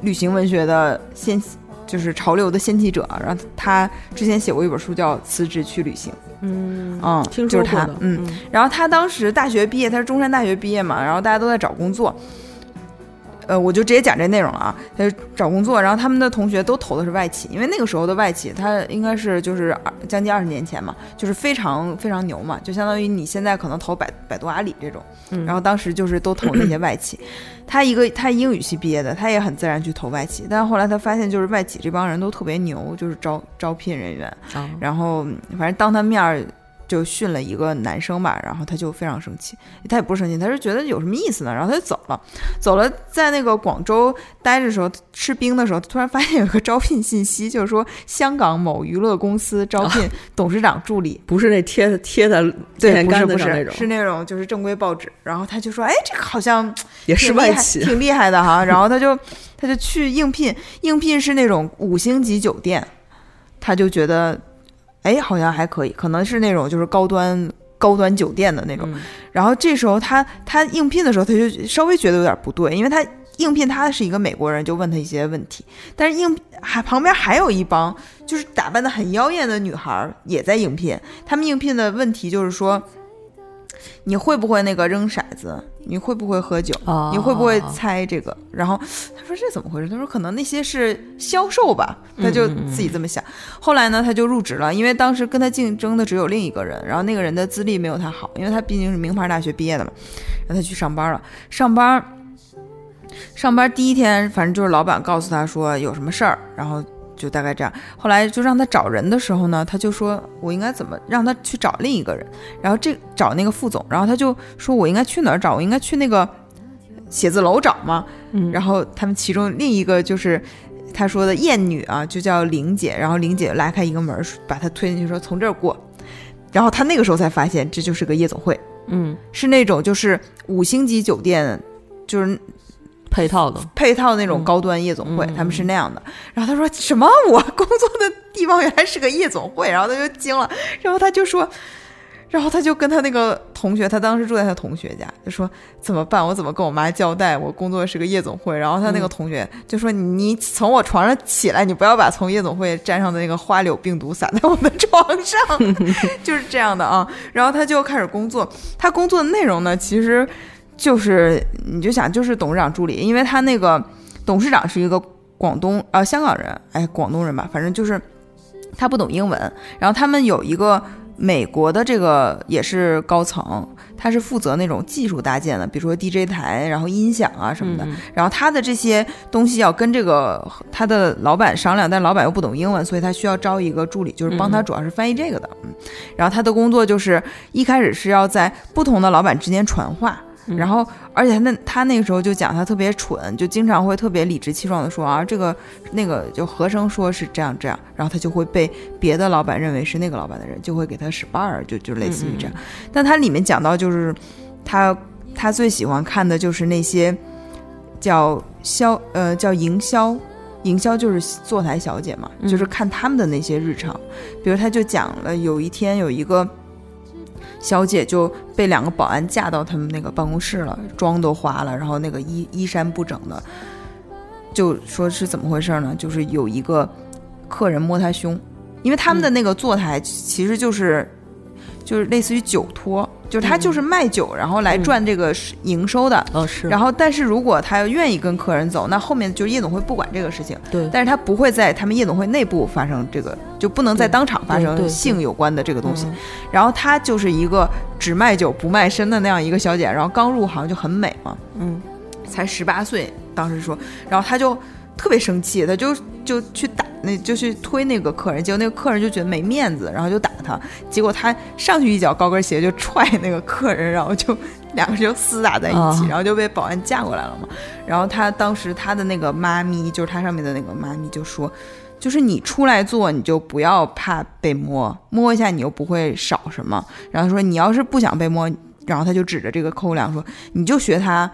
旅行文学的先，就是潮流的先驱者。然后他之前写过一本书叫《辞职去旅行》，嗯嗯，听就是她说过的，，嗯。然后他当时大学毕业，他是中山大学毕业嘛，然后大家都在找工作。呃，我就直接讲这内容了啊。他就找工作，然后他们的同学都投的是外企，因为那个时候的外企，他应该是就是二将近二十年前嘛，就是非常非常牛嘛，就相当于你现在可能投百百度、阿里这种。嗯然后当时就是都投那些外企。他一个他英语系毕业的，他也很自然去投外企，但是后来他发现就是外企这帮人都特别牛，就是招招聘人员，啊然后反正当他面儿就训了一个男生吧，然后他就非常生气，他也不是生气，他是觉得有什么意思呢？然后他就走了，走了，在那个广州待着的时候吃冰的时候，突然发现有个招聘信息，就是说香港某娱乐公司招聘董事长助理。不是那贴贴在对，电线不是不是，杆子上那种，是那种就是正规报纸，然后他就说，哎，这个好像 也是挺。挺厉害的哈。然后他就他就去应聘，应聘是那种五星级酒店，他就觉得，哎，好像还可以，可能是那种就是高端高端酒店的那种。嗯然后这时候他他应聘的时候，他就稍微觉得有点不对，因为他应聘他是一个美国人，就问他一些问题，但是应还旁边还有一帮就是打扮的很妖艳的女孩也在应聘，他们应聘的问题就是说。你会不会那个扔骰子？你会不会喝酒？哦你会不会猜这个？然后他说这怎么回事？他说可能那些是销售吧，他就自己这么想。后来呢，他就入职了，因为当时跟他竞争的只有另一个人，然后那个人的资历没有他好，因为他毕竟是名牌大学毕业的嘛。然后他去上班了，上班，上班第一天，反正就是老板告诉他说有什么事儿，然后就大概这样。后来就让他找人的时候呢，他就说我应该怎么让他去找另一个人，然后这找那个副总，然后他就说我应该去哪儿找？我应该去那个写字楼找吗？嗯然后他们其中另一个就是他说的艳女啊，就叫玲姐，然后玲姐拉开一个门，把他推进去说从这儿过，然后他那个时候才发现这就是个夜总会，嗯，是那种就是五星级酒店。就是配套的，配套那种嗯高端夜总会，嗯他们是那样的。然后他说什么？我工作的地方原来是个夜总会，然后他就惊了，然后他就说，然后他就跟他那个同学，他当时住在他同学家，就说怎么办？我怎么跟我妈交代？我工作是个夜总会。然后他那个同学就说：“你从我床上起来，你不要把从夜总会沾上的那个花柳病毒撒在我的床上。”就是这样的啊。然后他就开始工作，他工作的内容呢，其实。就是你就想就是董事长助理，因为他那个董事长是一个广东呃香港人，哎广东人吧，反正就是他不懂英文，然后他们有一个美国的这个也是高层，他是负责那种技术搭建的，比如说 DJ 台，然后音响啊什么的，嗯然后他的这些东西要跟这个他的老板商量，但老板又不懂英文，所以他需要招一个助理，就是帮他嗯主要是翻译这个的，嗯，然后他的工作就是一开始是要在不同的老板之间传话。然后，而且那他那个时候就讲他特别蠢，就经常会特别理直气壮的说啊，这个那个就和声说是这样这样，然后他就会被别的老板认为是那个老板的人，就会给他使绊儿，就就类似于这样。但他里面讲到就是他他最喜欢看的就是那些叫销呃叫营销。营销就是坐台小姐嘛，嗯就是看他们的那些日常，比如他就讲了有一天有一个小姐就被两个保安架到他们那个办公室了，妆都花了，然后那个衣衣衫不整的，就说是怎么回事呢？就是有一个客人摸她胸，因为他们的那个坐台其实就是、就是类似于酒托，就是他就是卖酒，然后来赚这个营收的。哦是，然后，但是如果他愿意跟客人走，那后面就是夜总会不管这个事情，对，但是他不会在他们夜总会内部发生这个，就不能在当场发生性有关的这个东西。嗯。然后她就是一个只卖酒不卖身的那样一个小姐，然后刚入行就很美嘛，嗯。才十八岁，当时说，然后她就特别生气，他就就去打那就去推那个客人，结果那个客人就觉得没面子，然后就打他，结果他上去一脚高跟鞋就踹那个客人，然后就两个人就厮打在一起，啊然后就被保安架过来了嘛。然后他当时他的那个妈咪，就是他上面的那个妈咪就说。就是你出来做，你就不要怕被摸，摸一下你又不会少什么。然后说你要是不想被摸，然后他就指着这个寇亮说，你就学他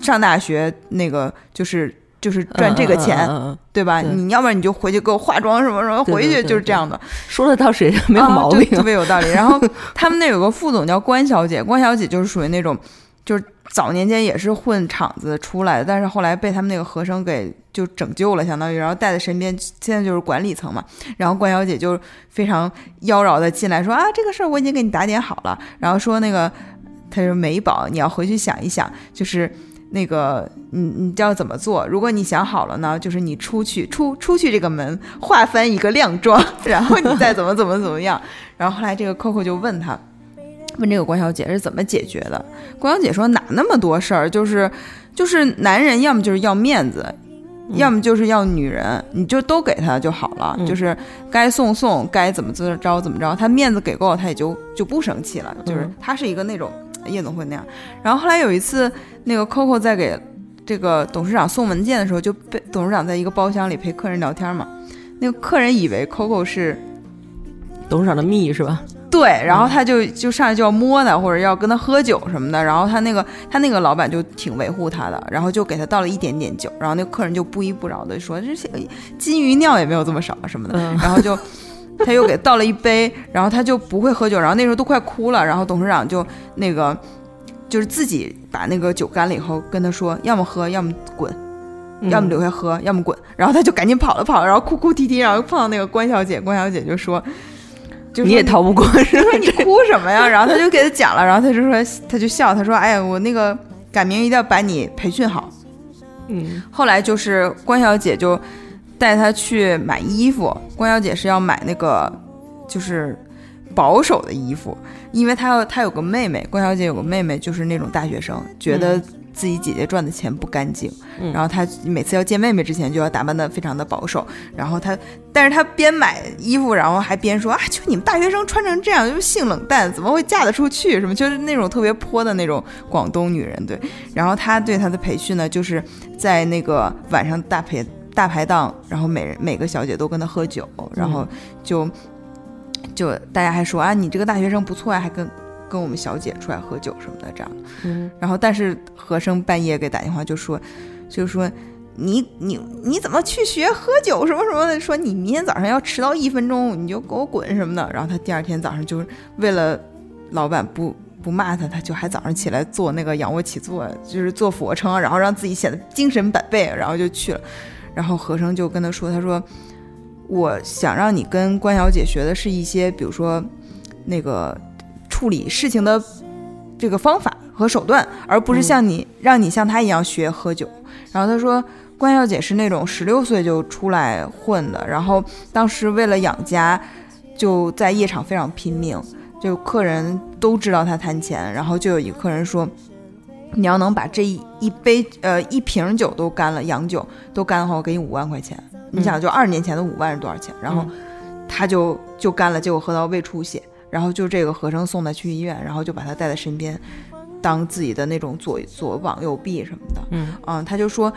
上大学那个就是就是赚这个钱，对吧？对你要不然你就回去给我化妆什么什么，回去就是这样的，说的倒是也没有啊毛病就，特别有道理。然后他们那有个副总叫关小姐，关小姐就是属于那种，就是早年间也是混场子出来的，但是后来被他们那个和声给就拯救了，相当于，然后带在身边，现在就是管理层嘛。然后关小姐就非常妖娆的进来说啊，这个事儿我已经给你打点好了，然后说那个，她说美宝，你要回去想一想，就是。那个，你你叫怎么做？如果你想好了呢，就是你出去出出去这个门，化翻一个靓妆，然后你再怎么怎么怎么样。然后后来这个 Coco 就问他，问这个关小姐是怎么解决的。关小姐说哪那么多事儿，就是就是男人要么就是要面子，要么就是要女人，你就都给他就好了，嗯就是该送送，该怎么着怎么着，他面子给够了，他也就就不生气了。就是嗯他是一个那种夜总会那样。然后后来有一次，那个 Coco 在给这个董事长送文件的时候，就被董事长在一个包厢里陪客人聊天嘛。那个客人以为 Coco 是董事长的蜜是吧？对，然后他就就上来就要摸他，或者要跟他喝酒什么的。然后他那个他那个老板就挺维护他的，然后就给他倒了一点点酒。然后那个客人就不依不饶的说：“这些金鱼尿也没有这么少什么的。嗯然后就 他又给倒了一杯，然后他就不会喝酒。然后那时候都快哭了，然后董事长就那个就是自己把那个酒干了以后跟他说：要么喝，要么滚。要么留下喝，要么滚。然后他就赶紧跑了跑了，然后哭哭啼啼，然后碰到那个关小姐，关小姐就说。就你也逃不过是吧？说你哭什么呀？然后他就给他讲了，然后他就说，他就笑，他说：“哎呀，我那个改名一定要把你培训好。嗯”后来就是关小姐就带他去买衣服，关小姐是要买那个就是保守的衣服，因为她要她有个妹妹，关小姐有个妹妹，就是那种大学生，觉得自己姐姐赚的钱不干净，嗯然后她每次要见妹妹之前就要打扮的非常的保守，然后她，但是她边买衣服，然后还边说啊，就你们大学生穿成这样，就是性冷淡，怎么会嫁得出去？什么就是那种特别泼的那种广东女人，对。然后她对她的培训呢，就是在那个晚上大排大排档，然后每人每个小姐都跟她喝酒，然后就。就大家还说啊，你这个大学生不错啊，还跟跟我们小姐出来喝酒什么的这样。嗯，然后但是和生半夜给打电话就说，就说你你你怎么去学喝酒什么什么的？说你明天早上要迟到一分钟，你就给我滚什么的。然后他第二天早上就是为了老板不。不骂他，他就还早上起来做那个仰卧起坐，就是做俯卧撑，然后让自己显得精神百倍，然后就去了。然后和生就跟他说：“他说我想让你跟关小姐学的是一些，比如说那个处理事情的这个方法和手段，而不是像你、让你像他一样学喝酒。然后他说，关小姐是那种十六岁就出来混的，然后当时为了养家，就在夜场非常拼命，就客人都知道他贪钱，然后就有一个客人说。你要能把这一一杯呃一瓶酒都干了，洋酒都干的话，我给你五万块钱。你想，就二十年前的五万是多少钱？然后他就就干了，结果喝到胃出血，然后就这个和生送他去医院，然后就把他带在身边，当自己的那种左左膀右臂什么的。嗯他就说，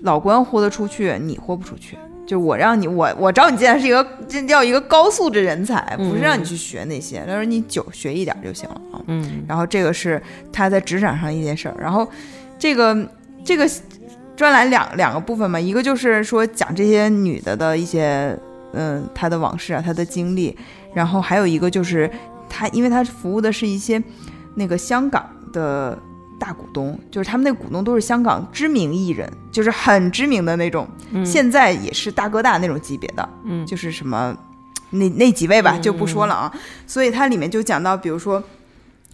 老关豁得出去，你豁不出去。就我让你，我我找你进来是一个这要一个高素质人才，不是让你去学那些。他说你酒学一点就行了啊。嗯然后这个是他在职场上一件事儿。然后这个这个专栏两两个部分嘛，一个就是说讲这些女的的一些嗯她的往事啊，她的经历，然后还有一个就是他，因为他服务的是一些那个香港的。大股东就是他们那股东都是香港知名艺人，就是很知名的那种，嗯现在也是大哥大那种级别的，嗯就是什么那那几位吧，嗯就不说了啊。所以它里面就讲到，比如说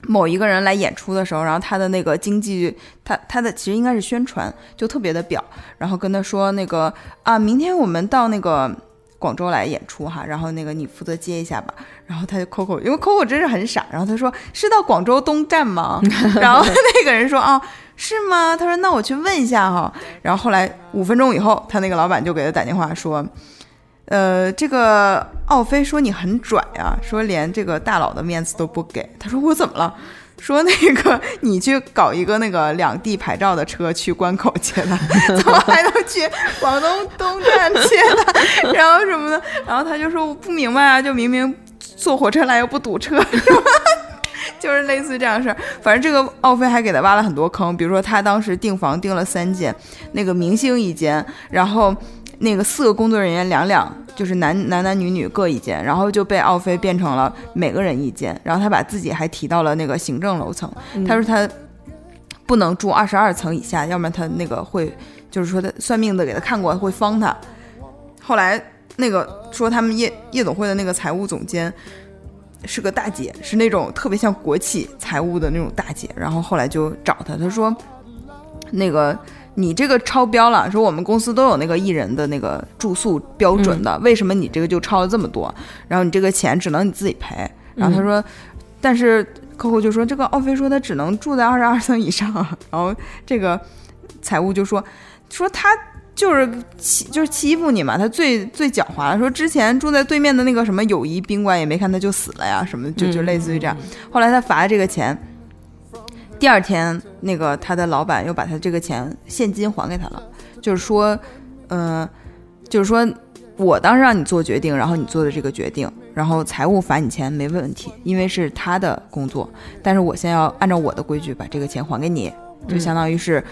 某一个人来演出的时候，然后他的那个经济，他他的其实应该是宣传，就特别的表，然后跟他说那个啊，明天我们到那个。广州来演出哈，然后那个你负责接一下吧。然后他就 Coco，因为 Coco 真是很傻，然后他说是到广州东站吗？然后那个人说啊是吗？他说那我去问一下哈。然后后来五分钟以后，他那个老板就给他打电话说，呃，这个奥飞说你很拽啊，说连这个大佬的面子都不给。他说我怎么了？说那个你去搞一个那个两地牌照的车去关口接他，怎么还能去广东东站接他？然后什么的，然后他就说我不明白啊，就明明坐火车来又不堵车，是吧？就是类似这样的事儿。反正这个奥飞还给他挖了很多坑，比如说他当时订房订了三间，那个明星一间，然后那个四个工作人员两两，就是男男男女女各一间，然后就被奥飞变成了每个人一间，然后他把自己还提到了那个行政楼层，他说他不能住二十二层以下，要不然他那个会，就是说他算命的给他看过会方他。后来那个说他们夜夜总会的那个财务总监是个大姐，是那种特别像国企财务的那种大姐，然后后来就找他，他说那个。你这个超标了，说我们公司都有那个艺人的那个住宿标准的，为什么你这个就超了这么多？然后你这个钱只能你自己赔。然后他说，但是 Coco 就说这个奥飞说他只能住在二十二层以上，然后这个财务就说说他就是欺就是欺负你嘛，他最最狡猾了，说之前住在对面的那个什么友谊宾馆也没看他就死了呀，什么就就类似于这样。后来他罚了这个钱。第二天，那个他的老板又把他这个钱现金还给他了，就是说，嗯、就是说我当时让你做决定，然后你做的这个决定，然后财务罚你钱没问题，因为是他的工作，但是我先要按照我的规矩把这个钱还给你，就相当于是，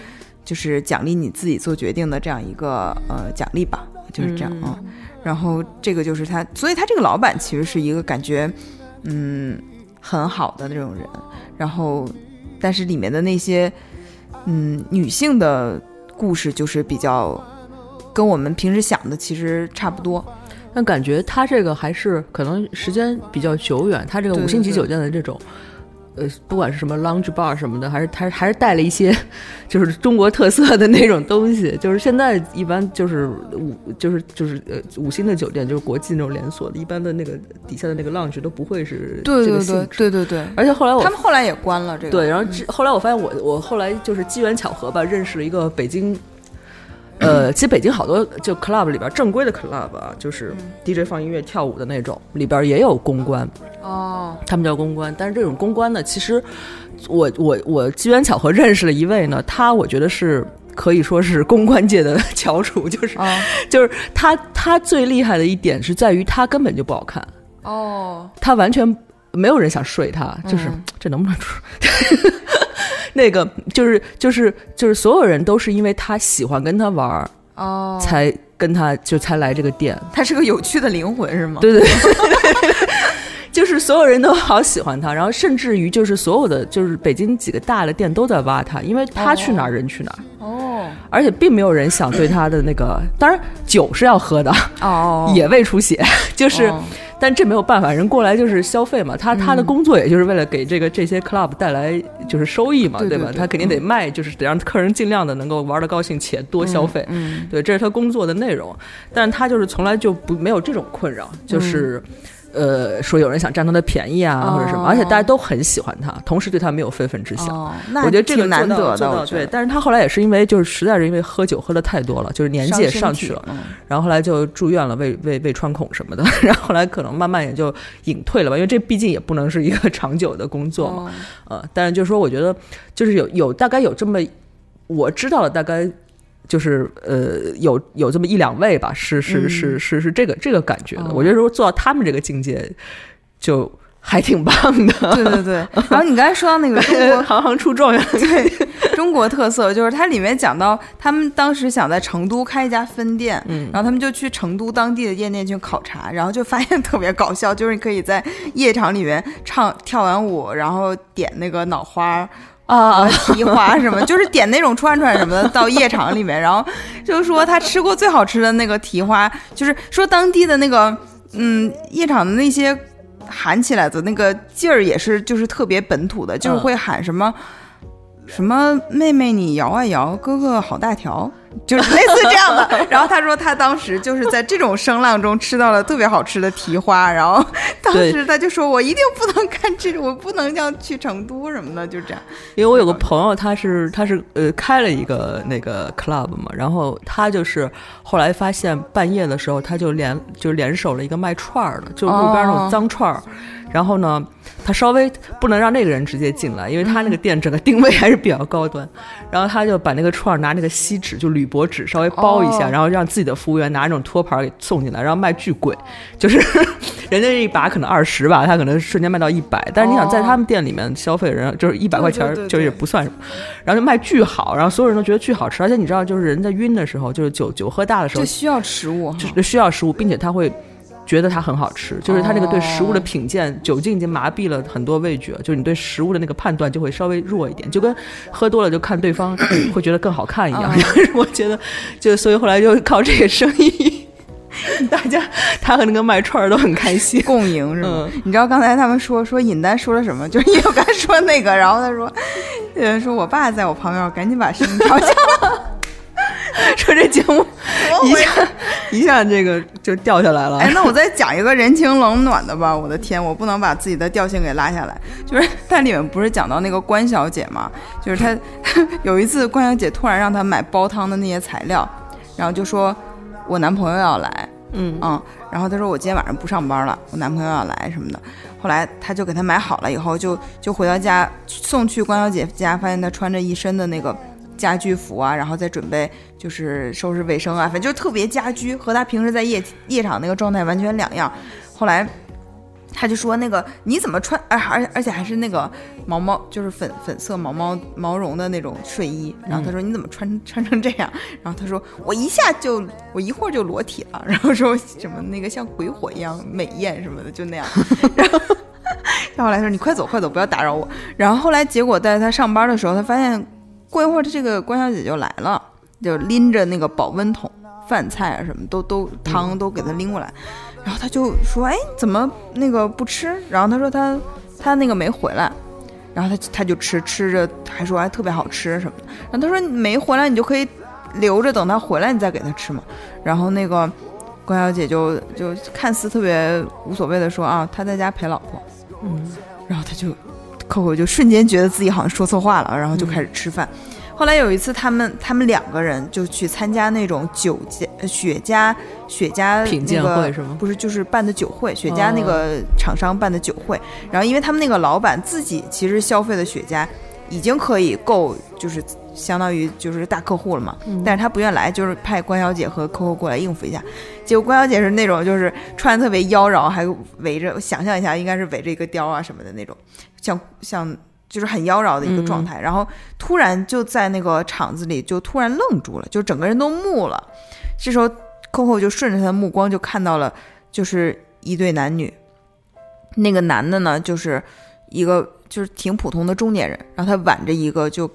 就是奖励你自己做决定的这样一个呃奖励吧，就是这样啊、嗯。然后这个就是他，所以他这个老板其实是一个感觉，嗯，很好的那种人，然后。但是里面的那些，嗯，女性的故事就是比较跟我们平时想的其实差不多。但感觉他这个还是可能时间比较久远，他这个五星级酒店的这种呃，不管是什么 lounge bar 什么的，还是还还是带了一些就是中国特色的那种东西。就是现在一般就是五就是就是呃五星的酒店，就是国际那种连锁的，一般的那个底下的那个 lounge 都不会是对对对这个性质。对对对，而且后来我他们后来也关了这个。对，然后后来我发现我我后来就是机缘巧合吧，认识了一个北京。呃，其实北京好多就 club 里边正规的 club 啊，就是 DJ 放音乐跳舞的那种，里边也有公关，哦，他们叫公关。但是这种公关呢，其实我我我机缘巧合认识了一位呢，他我觉得是可以说是公关界的翘楚，就是、啊就是他他最厉害的一点是在于他根本就不好看，哦，他完全没有人想睡他，就是、嗯这能不能出？那个就是就是就是所有人都是因为他喜欢跟他玩儿，哦，才跟他就才来这个店。他是个有趣的灵魂是吗？对对对，就是所有人都好喜欢他，然后甚至于就是所有的就是北京几个大的店都在挖他，因为他去哪儿人去哪儿，哦而且并没有人想对他的那个，当然酒是要喝的，哦，也胃出血，就是。哦但这没有办法，人过来就是消费嘛，他他的工作也就是为了给这个这些 club 带来就是收益嘛，吧？对对对他肯定得卖，就是得让客人尽量的能够玩的高兴且多消费，嗯对，这是他工作的内容。但是他就是从来就不没有这种困扰，就是。呃，说有人想占他的便宜啊，或者什么，而且大家都很喜欢他，同时对他没有非分之想。哦，那我觉得这个难得的，对，但是他后来也是因为就是实在是因为喝酒喝的太多了，就是年纪也上去了，，嗯然后后来就住院了，胃胃胃穿孔什么的，然后后来可能慢慢也就隐退了吧，因为这毕竟也不能是一个 长久的工作嘛，哦呃，但是就是说，我觉得就是有有大概有这么我知道了，大概就是呃有有这么一两位吧，是是嗯。是是是这个这个感觉的，哦。我觉得如果做到他们这个境界，就还挺棒的，对 对对。然后你刚才说到那个中国行行出状元，对中国特色，就是它里面讲到他们当时想在成都开一家分店，嗯。然后他们就去成都当地的夜店去考察，然后就发现特别搞笑，就是你可以在夜场里面唱跳完舞，然后点那个脑花。啊，蹄花什么，就是点那种串串什么的到夜场里面，然后就说他吃过最好吃的那个蹄花，就是说当地的那个嗯夜场的那些喊起来的那个劲儿也是就是特别本土的，就是会喊什么。什么妹妹你摇啊摇，哥哥好大条，就是 类似这样的。然后他说他当时就是在这种声浪中吃到了特别好吃的蹄花，然后当时他就说我一定不能干这种，我不能像去成都什么的，就这样。因为我有个朋友，他是他是呃开了一个那个 club 嘛，然后他就是后来发现半夜的时候，他就联就联手了一个卖串儿的，就路边那种脏串儿。然后呢，他稍微不能让那个人直接进来，因为他那个店整个定位还是比较高端。然后他就把那个串儿拿那个锡纸，就铝箔纸稍微包一下，哦然后让自己的服务员拿那种托盘儿给送进来，然后卖巨贵，就是人家这一把可能二十吧，他可能瞬间卖到一百。但是你想在他们店里面消费人就是一百块钱就也不算什么。然后就卖巨好，然后所有人都觉得巨好吃，而且你知道，就是人在晕的时候，就是酒酒喝大的时候就，需要食物哈，就是需要食物，并且他会觉得它很好吃，就是它那个对食物的品鉴，酒精已经麻痹了很多味觉，就是你对食物的那个判断就会稍微弱一点，就跟喝多了就看对方会觉得更好看一样。嗯我觉得，就所以后来就靠这个生意，大家他和那个卖串儿都很开心。共赢是吗？嗯你知道刚才他们说说尹丹说了什么？就是因为我刚才说那个，然后他说，呃，说我爸在我旁边，我赶紧把声音调小。说这节目一下一下这个就掉下来了。哎，那我再讲一个人情冷暖的吧。我的天，我不能把自己的调性给拉下来。就是它里面不是讲到那个关小姐嘛，就是她 有一次关小姐突然让她买煲汤的那些材料，然后就说我男朋友要来，嗯嗯，然后她说我今天晚上不上班了，我男朋友要来什么的。后来她就给她买好了以后，就就回到家送去关小姐家，发现她穿着一身的那个。家居服啊，然后再准备就是收拾卫生啊，反正就特别家居，和他平时在夜夜场那个状态完全两样。后来他就说那个你怎么穿，而而而且还是那个毛毛，就是粉粉色毛毛毛绒的那种睡衣。然后他说你怎么穿 穿成这样？然后他说我一下就我一会儿就裸体了。然后说什么那个像鬼火一样美艳什么的，就那样。然后。然后来说你快走快走，不要打扰我。然后后来结果在他上班的时候，他发现过一会儿这个关小姐就来了，就拎着那个保温桶，饭菜啊什么都都汤都给她拎过来。然后她就说：“哎，怎么那个不吃？”然后她说她她那个没回来。然后她她就吃，吃着还说还特别好吃什么的。然后她说你没回来，你就可以留着，等她回来你再给她吃嘛。然后那个关小姐就就看似特别无所谓的说啊，她在家陪老婆。嗯，然后她就 Coco 就瞬间觉得自己好像说错话了，然后就开始吃饭。后来有一次，他们他们两个人就去参加那种酒家呃雪茄雪茄品鉴那个会是吗不是，就是办的酒会，雪茄那个厂商办的酒会。然后因为他们那个老板自己其实消费的雪茄已经可以够，就是相当于就是大客户了嘛。但是他不愿来，就是派关小姐和 Coco 过来应付一下。结果关小姐是那种就是穿的特别妖娆，还围着想象一下，应该是围着一个貂啊什么的那种，像像就是很妖娆的一个状态。然后突然就在那个场子里就突然愣住了，就整个人都木了。这时候 Coco 就顺着他的目光就看到了，就是一对男女。那个男的呢，就是一个就是挺普通的中年人，然后他挽着一个就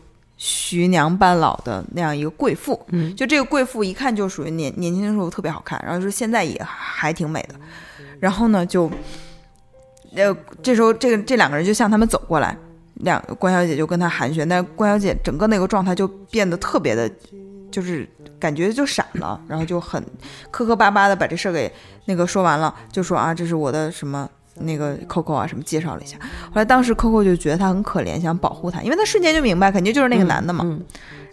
徐娘半老的那样一个贵妇。嗯就这个贵妇一看就属于年年轻的时候特别好看，然后说现在也还挺美的。然后呢，就呃这时候这个这两个人就向他们走过来，两关小姐就跟他寒暄，但是关小姐整个那个状态就变得特别的，就是感觉就闪了，然后就很磕磕巴巴的把这事儿给那个说完了，就说啊这是我的什么。那个 Coco 啊，什么介绍了一下。后来当时 Coco 就觉得他很可怜，想保护他，因为他瞬间就明白，肯定就是那个男的嘛。嗯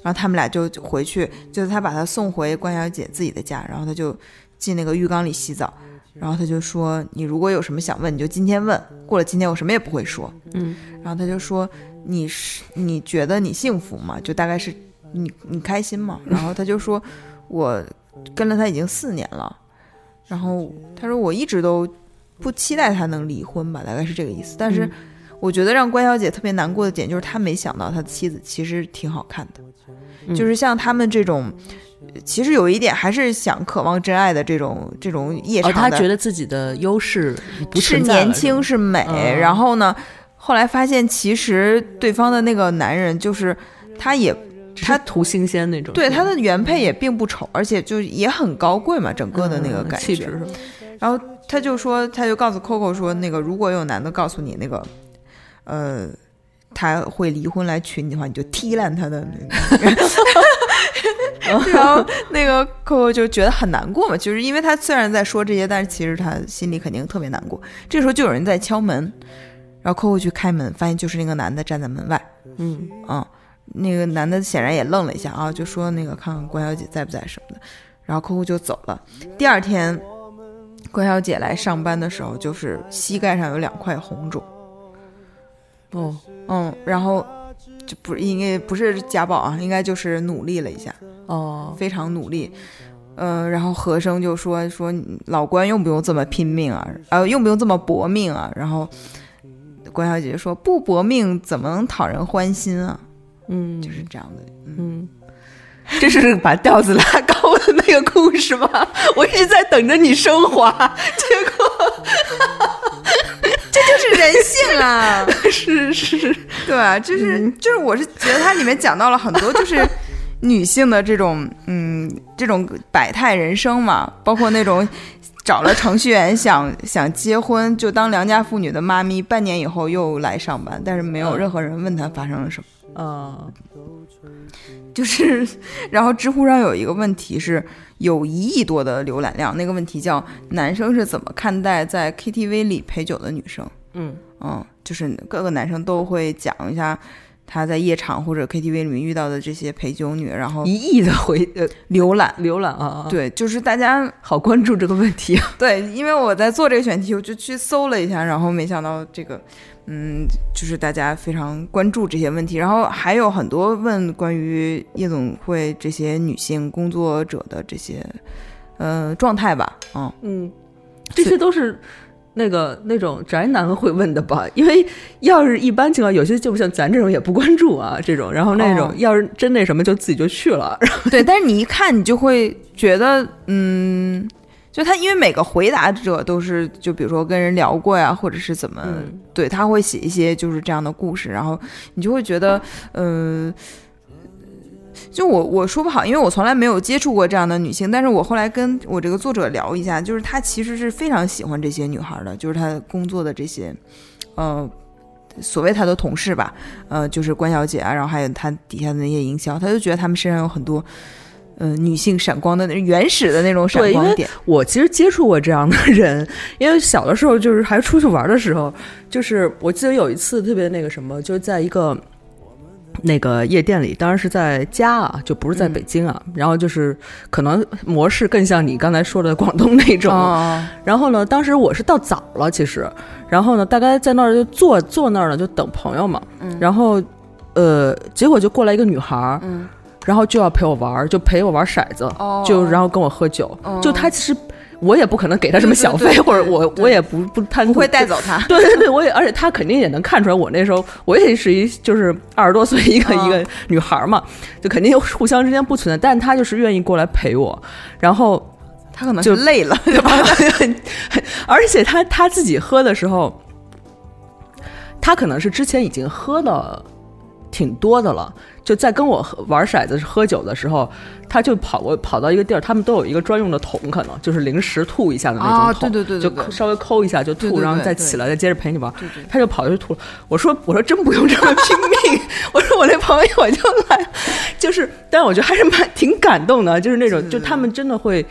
然后他们俩就回去，就是他把他送回关小姐自己的家，然后他就进那个浴缸里洗澡，然后他就说：“你如果有什么想问，你就今天问，过了今天我什么也不会说。”嗯，然后他就说：“你是你觉得你幸福吗？就大概是你你开心吗？”然后他就说：“我跟了他已经四年了，然后他说我一直都不期待他能离婚吧，大概是这个意思。但是嗯我觉得让关小姐特别难过的点就是他没想到他的妻子其实挺好看的。”嗯就是像他们这种，呃其实有一点还是想渴望真爱的这种这种夜哦，场的，他觉得自己的优势不是年轻是美，嗯然后呢，后来发现其实对方的那个男人就是他也他图新鲜那种，对他的原配也并不丑，而且就也很高贵嘛，整个的那个嗯感觉。气质？然后他就说，他就告诉 Coco 说，那个如果有男的告诉你那个，呃，他会离婚来娶你的话，你就踢烂他的那个。然后那个 Coco 就觉得很难过嘛，就是因为他虽然在说这些，但是其实他心里肯定特别难过。这时候就有人在敲门，然后 Coco 去开门，发现就是那个男的站在门外。嗯啊、那个男的显然也愣了一下啊，就说那个看看关小姐在不在什么的，然后 Coco 就走了。第二天，关小姐来上班的时候，就是膝盖上有两块红肿，哦嗯，然后就不是应该不是家暴啊，应该就是努力了一下，哦，非常努力。嗯、然后和生就说说老关用不用这么拼命啊？呃，用不用这么搏命啊？然后关小姐就说不搏命怎么能讨人欢心啊？嗯，就是这样的。嗯，这是把调子拉高的那个故事吗？我一直在等着你升华，结果 这就是人性啊！是是，对啊，就是、就是，我是觉得它里面讲到了很多就是女性的这种嗯这种百态人生嘛，包括那种找了程序员想想结婚就当良家妇女的妈咪，半年以后又来上班，但是没有嗯任何人问她发生了什么。啊，就是，然后知乎上有一个问题是有一亿多的浏览量，那个问题叫男生是怎么看待在 KTV 里陪酒的女生？嗯嗯，就是各个男生都会讲一下他在夜场或者 KTV 里面遇到的这些陪酒女，然后一亿的回呃浏览。浏览啊，，对，就是大家好关注这个问题啊，对，因为我在做这个选题，我就去搜了一下，然后没想到这个，嗯，就是大家非常关注这些问题，然后还有很多问关于夜总会这些女性工作者的这些，呃，状态吧，嗯，嗯，这些都是。那个那种宅男会问的吧，因为要是一般情况，有些就不像咱这种也不关注啊，这种，然后那种、哦。要是真那什么，就自己就去了，对，但是你一看，你就会觉得，嗯，就他因为每个回答者都是，就比如说跟人聊过呀，或者是怎么，嗯对他会写一些就是这样的故事，然后你就会觉得，嗯、就我我说不好，因为我从来没有接触过这样的女性，但是我后来跟我这个作者聊一下，就是他其实是非常喜欢这些女孩的，就是他工作的这些，呃，所谓他的同事吧，呃，就是关小姐啊，然后还有他底下的那些营销，他就觉得他们身上有很多。嗯、女性闪光的那原始的那种闪光点，我其实接触过这样的人，因为小的时候就是还出去玩的时候，就是我记得有一次特别那个什么，就是在一个那个夜店里，当然是在家啊，就不是在北京啊。然后就是可能模式更像你刚才说的广东那种。哦，然后呢，当时我是到早了，其实，然后呢，大概在那儿就坐坐那儿呢，就等朋友嘛。然后，呃，结果就过来一个女孩儿，嗯然后就要陪我玩儿，就陪我玩骰子，哦就然后跟我喝酒。哦就他其实我也不可能给他什么小费，或者我我也不不贪图不会带。走他。对 对对，我也，而且他肯定也能看出来，我那时候我也是一就是二十多岁一个、嗯一个女孩儿嘛，就肯定互相之间不存在，但他就是愿意过来陪我，然后他可能就累了，对吧？而且他他自己喝的时候，他可能是之前已经喝了挺多的了，就在跟我玩骰子喝酒的时候，他就跑过跑到一个地儿，他们都有一个专用的桶，可能就是临时吐一下的那啊种桶，对对对对对就稍微抠一下就吐，然后再起来再接着陪你玩。他就跑去吐了。我说我说真不用这么拼命，我说我那朋友我就来，就是，但是我觉得还是蛮挺感动的，就是那种就他们真的会。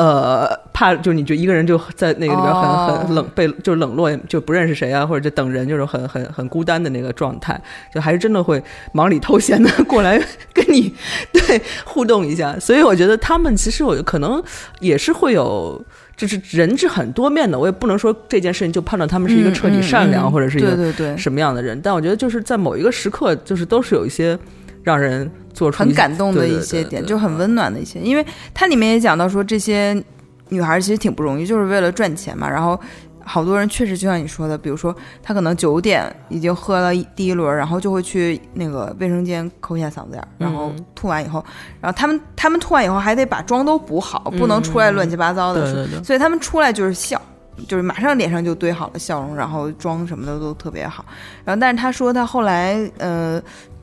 呃，怕就你就一个人就在那个里边很、哦。很冷被就冷落，就不认识谁啊，或者就等人，就是很很很孤单的那个状态，就还是真的会忙里偷闲的过来跟你对互动一下。所以我觉得他们其实我可能也是会有，就是人是很多面的，我也不能说这件事情就判断他们是一个彻底善良、嗯嗯嗯或者是一个什么样的人，但我觉得就是在某一个时刻，就是都是有一些让人做出很感动的一些点，就很温暖的一些。因为它里面也讲到说，这些女孩其实挺不容易，就是为了赚钱嘛。然后好多人确实就像你说的，比如说她可能九点已经喝了第一轮，然后就会去那个卫生间抠一下嗓子眼儿，然后嗯吐完以后，然后他们他们吐完以后还得把妆都补好，不能出来乱七八糟的。所以他们出来就是笑，就是马上脸上就堆好了笑容，然后妆什么的都特别好。然后，但是他说他后来呃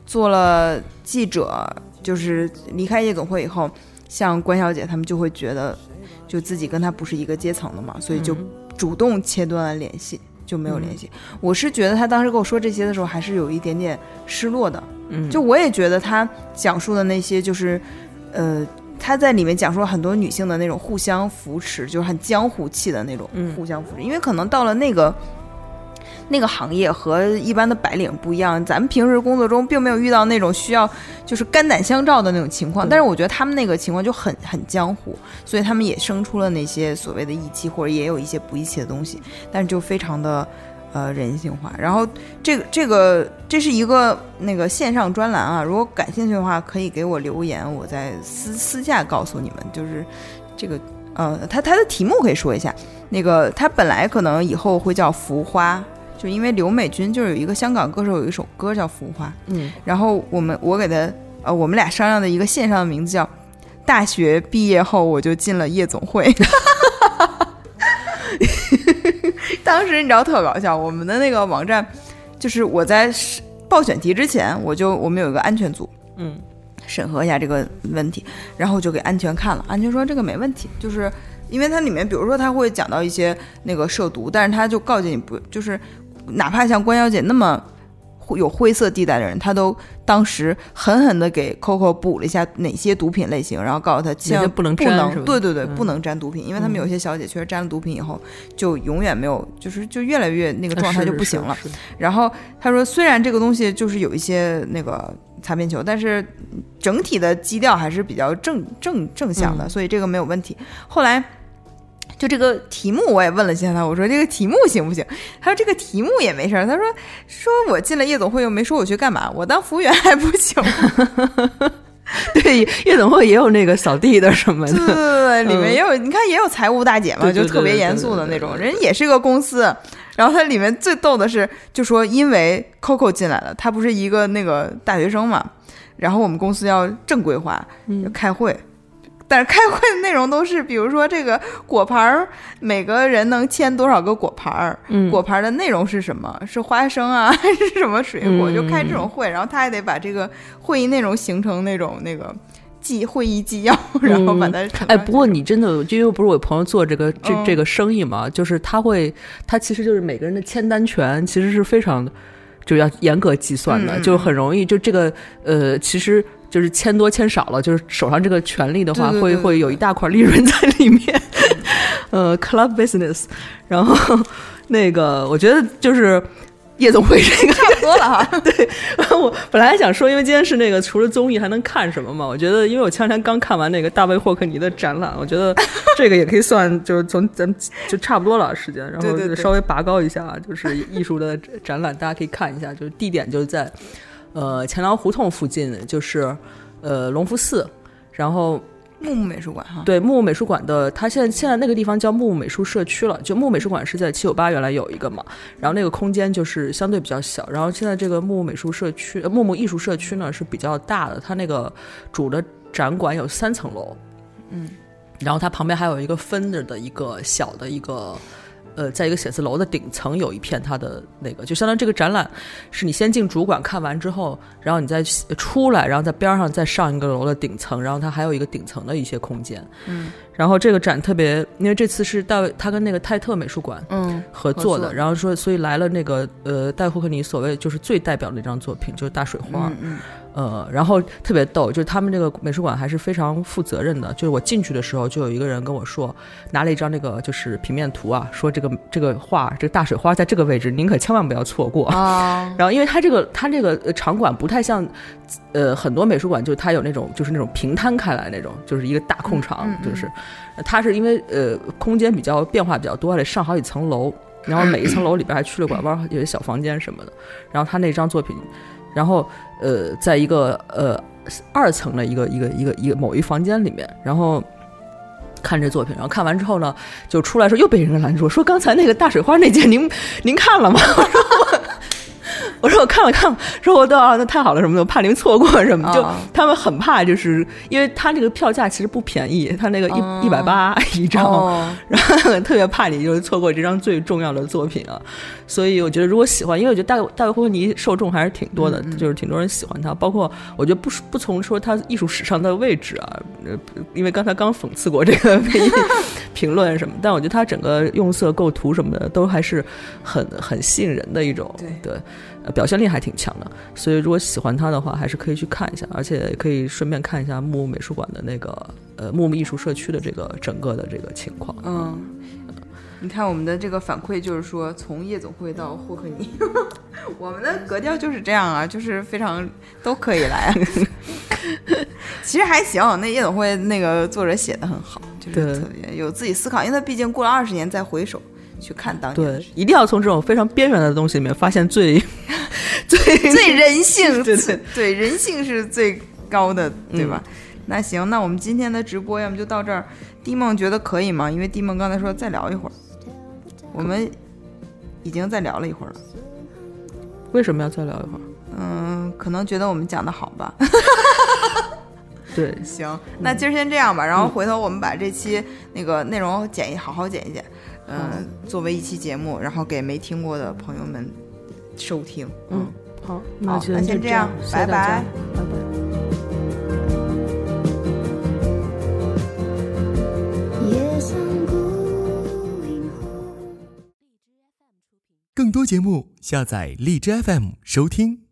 做了记者，就是离开夜总会以后，像关小姐他们就会觉得，就自己跟他不是一个阶层的嘛，所以就主动切断了联系。就没有联系。我是觉得他当时跟我说这些的时候，还是有一点点失落的。嗯，就我也觉得他讲述的那些，就是，呃，他在里面讲述了很多女性的那种互相扶持，就是很江湖气的那种嗯互相扶持。因为可能到了那个那个行业和一般的白领不一样，咱们平时工作中并没有遇到那种需要就是肝胆相照的那种情况，但是我觉得他们那个情况就很很江湖，所以他们也生出了那些所谓的义气，或者也有一些不义气的东西，但是就非常的。呃，人性化。然后这个这个这是一个那个线上专栏啊，如果感兴趣的话，可以给我留言，我再私私下告诉你们。就是这个呃，它它的题目可以说一下。那个它本来可能以后会叫《浮花》，就因为刘美君就是有一个香港歌手有一首歌叫《浮华》，嗯然后我们我给他呃，我们俩商量的一个线上的名字叫“大学毕业后我就进了夜总会”。当时你知道特搞笑，我们的那个网站就是我在是报选题之前，我就我们有一个安全组嗯审核一下这个问题，然后就给安全看了，安全说这个没问题，就是因为它里面比如说他会讲到一些那个涉毒，但是他就告诫你不就是哪怕像关小姐那么。有灰色地带的人，她都当时狠狠的给 Coco 补了一下哪些毒品类型，然后告诉她千万不能不能，对对对，嗯不能沾毒品，因为他们有些小姐确实沾了毒品以后，就永远没有，就是就越来越那个状态就不行了。。然后他说，虽然这个东西就是有一些那个擦边球，但是整体的基调还是比较正正正向的，嗯所以这个没有问题。后来。就这个题目我也问了一下他，我说这个题目行不行？他说这个题目也没事儿。他说说我进了夜总会又没说我去干嘛，我当服务员还不行吗？对，夜总会也有那个扫地的什么的对，对对，里面也有，你看也有财务大姐嘛，对对就特别严肃的那种，人也是个公司。然后它里面最逗的是，就说因为 Coco 进来了，他不是一个那个大学生嘛，然后我们公司要正规化，要开会。但是开会的内容都是，比如说这个果盘儿，每个人能签多少个果盘儿？嗯果盘儿的内容是什么？是花生啊，还 是什么水果？嗯就开这种会，然后他还得把这个会议内容形成那种那个记会议纪要，然后把它呈哎，不过你真的，因为不是我朋友做这个这嗯这个生意嘛，就是他会，他其实就是每个人的签单权其实是非常就要严格计算的，就很容易就这个呃，其实就是签多签少了，就是手上这个权利的话，会对对对会有一大块利润在里面。呃，club business，然后 那个我觉得就是夜总会这个差不多了哈。对我本来还想说，因为今天是那个除了综艺还能看什么嘛？我觉得，因为我前两天刚看完那个大卫霍克尼的展览，我觉得这个也可以算，就是从咱们就差不多了时间，然后稍微拔高一下，就是艺术的展览，大家可以看一下。就是地点就是在呃钱粮胡同附近，就是呃隆福寺，然后木木美术馆哈。对木木美术馆的，它现在现在那个地方叫木木美术社区了。就木木美术馆是在七九八原来有一个嘛，然后那个空间就是相对比较小。然后现在这个木木美术社区、呃木木艺术社区呢是比较大的，它那个主的展馆有三层楼，嗯，然后它旁边还有一个分着的一个小的一个。呃，在一个写字楼的顶层有一片它的那个，就相当于这个展览是你先进主馆看完之后，然后你再出来，然后在边上再上一个楼的顶层，然后它还有一个顶层的一些空间。嗯。然后这个展特别，因为这次是大卫他跟那个泰特美术馆嗯合作。的，然后说所以来了那个呃戴霍克尼所谓就是最代表的一张作品就是大水花，嗯嗯呃，然后特别逗，就是他们这个美术馆还是非常负责任的。就是我进去的时候，就有一个人跟我说，拿了一张那个就是平面图啊，说这个这个画，这个大水花在这个位置，您可千万不要错过。啊，然后，因为它这个它这个呃场馆不太像，呃，很多美术馆，就是它有那种就是那种平摊开来那种，就是一个大空场，就是呃它是因为呃空间比较变化比较多，还得上好几层楼，然后每一层楼里边还去了拐弯，有些小房间什么的。然后他那张作品，然后呃，在一个呃二层的一个一个一个一个某一房间里面，然后。看这作品，然后看完之后呢，就出来时候又被人拦住，说刚才那个大水花那件您您看了吗？我 说我我说我看了看了，说我都啊那太好了什么的，我怕您错过什么，就啊他们很怕，就是因为他这个票价其实不便宜，他那个哦一一百八一张，哦，然后特别怕你就是错过这张最重要的作品啊，所以我觉得如果喜欢，因为我觉得大大卫霍克尼受众还是挺多的，就是挺多人喜欢他，包括我觉得不不从说他艺术史上的位置啊，呃，因为刚才刚讽刺过这个 评评论什么，但我觉得他整个用色构图什么的都还是很很吸引人的一种，对表现力还挺强的，所以如果喜欢他的话，还是可以去看一下，而且可以顺便看一下木木美术馆的那个呃木木艺术社区的这个整个的这个情况。嗯。你看我们的这个反馈就是说，从夜总会到霍克尼，我们的格调就是这样啊，就是非常都可以来。其实还行，那夜总会那个作者写的很好，就是对特别有自己思考，因为他毕竟过了二十年再回首去看当年的对，一定要从这种非常边缘的东西里面发现最 最最人性，对对对人性是最高的，对吧？那行，那我们今天的直播要么就到这儿。迪梦觉得可以吗？因为迪梦刚才说再聊一会儿，我们已经再聊了一会儿了。为什么要再聊一会儿？嗯，可能觉得我们讲的好吧。对，行，那今儿先这样吧，然后回头我们把这期那个内容剪一好好剪一剪，嗯、作为一期节目，然后给没听过的朋友们收听。嗯，好，好那就先这样拜拜拜拜。更多节目，下载荔枝 FM 收听。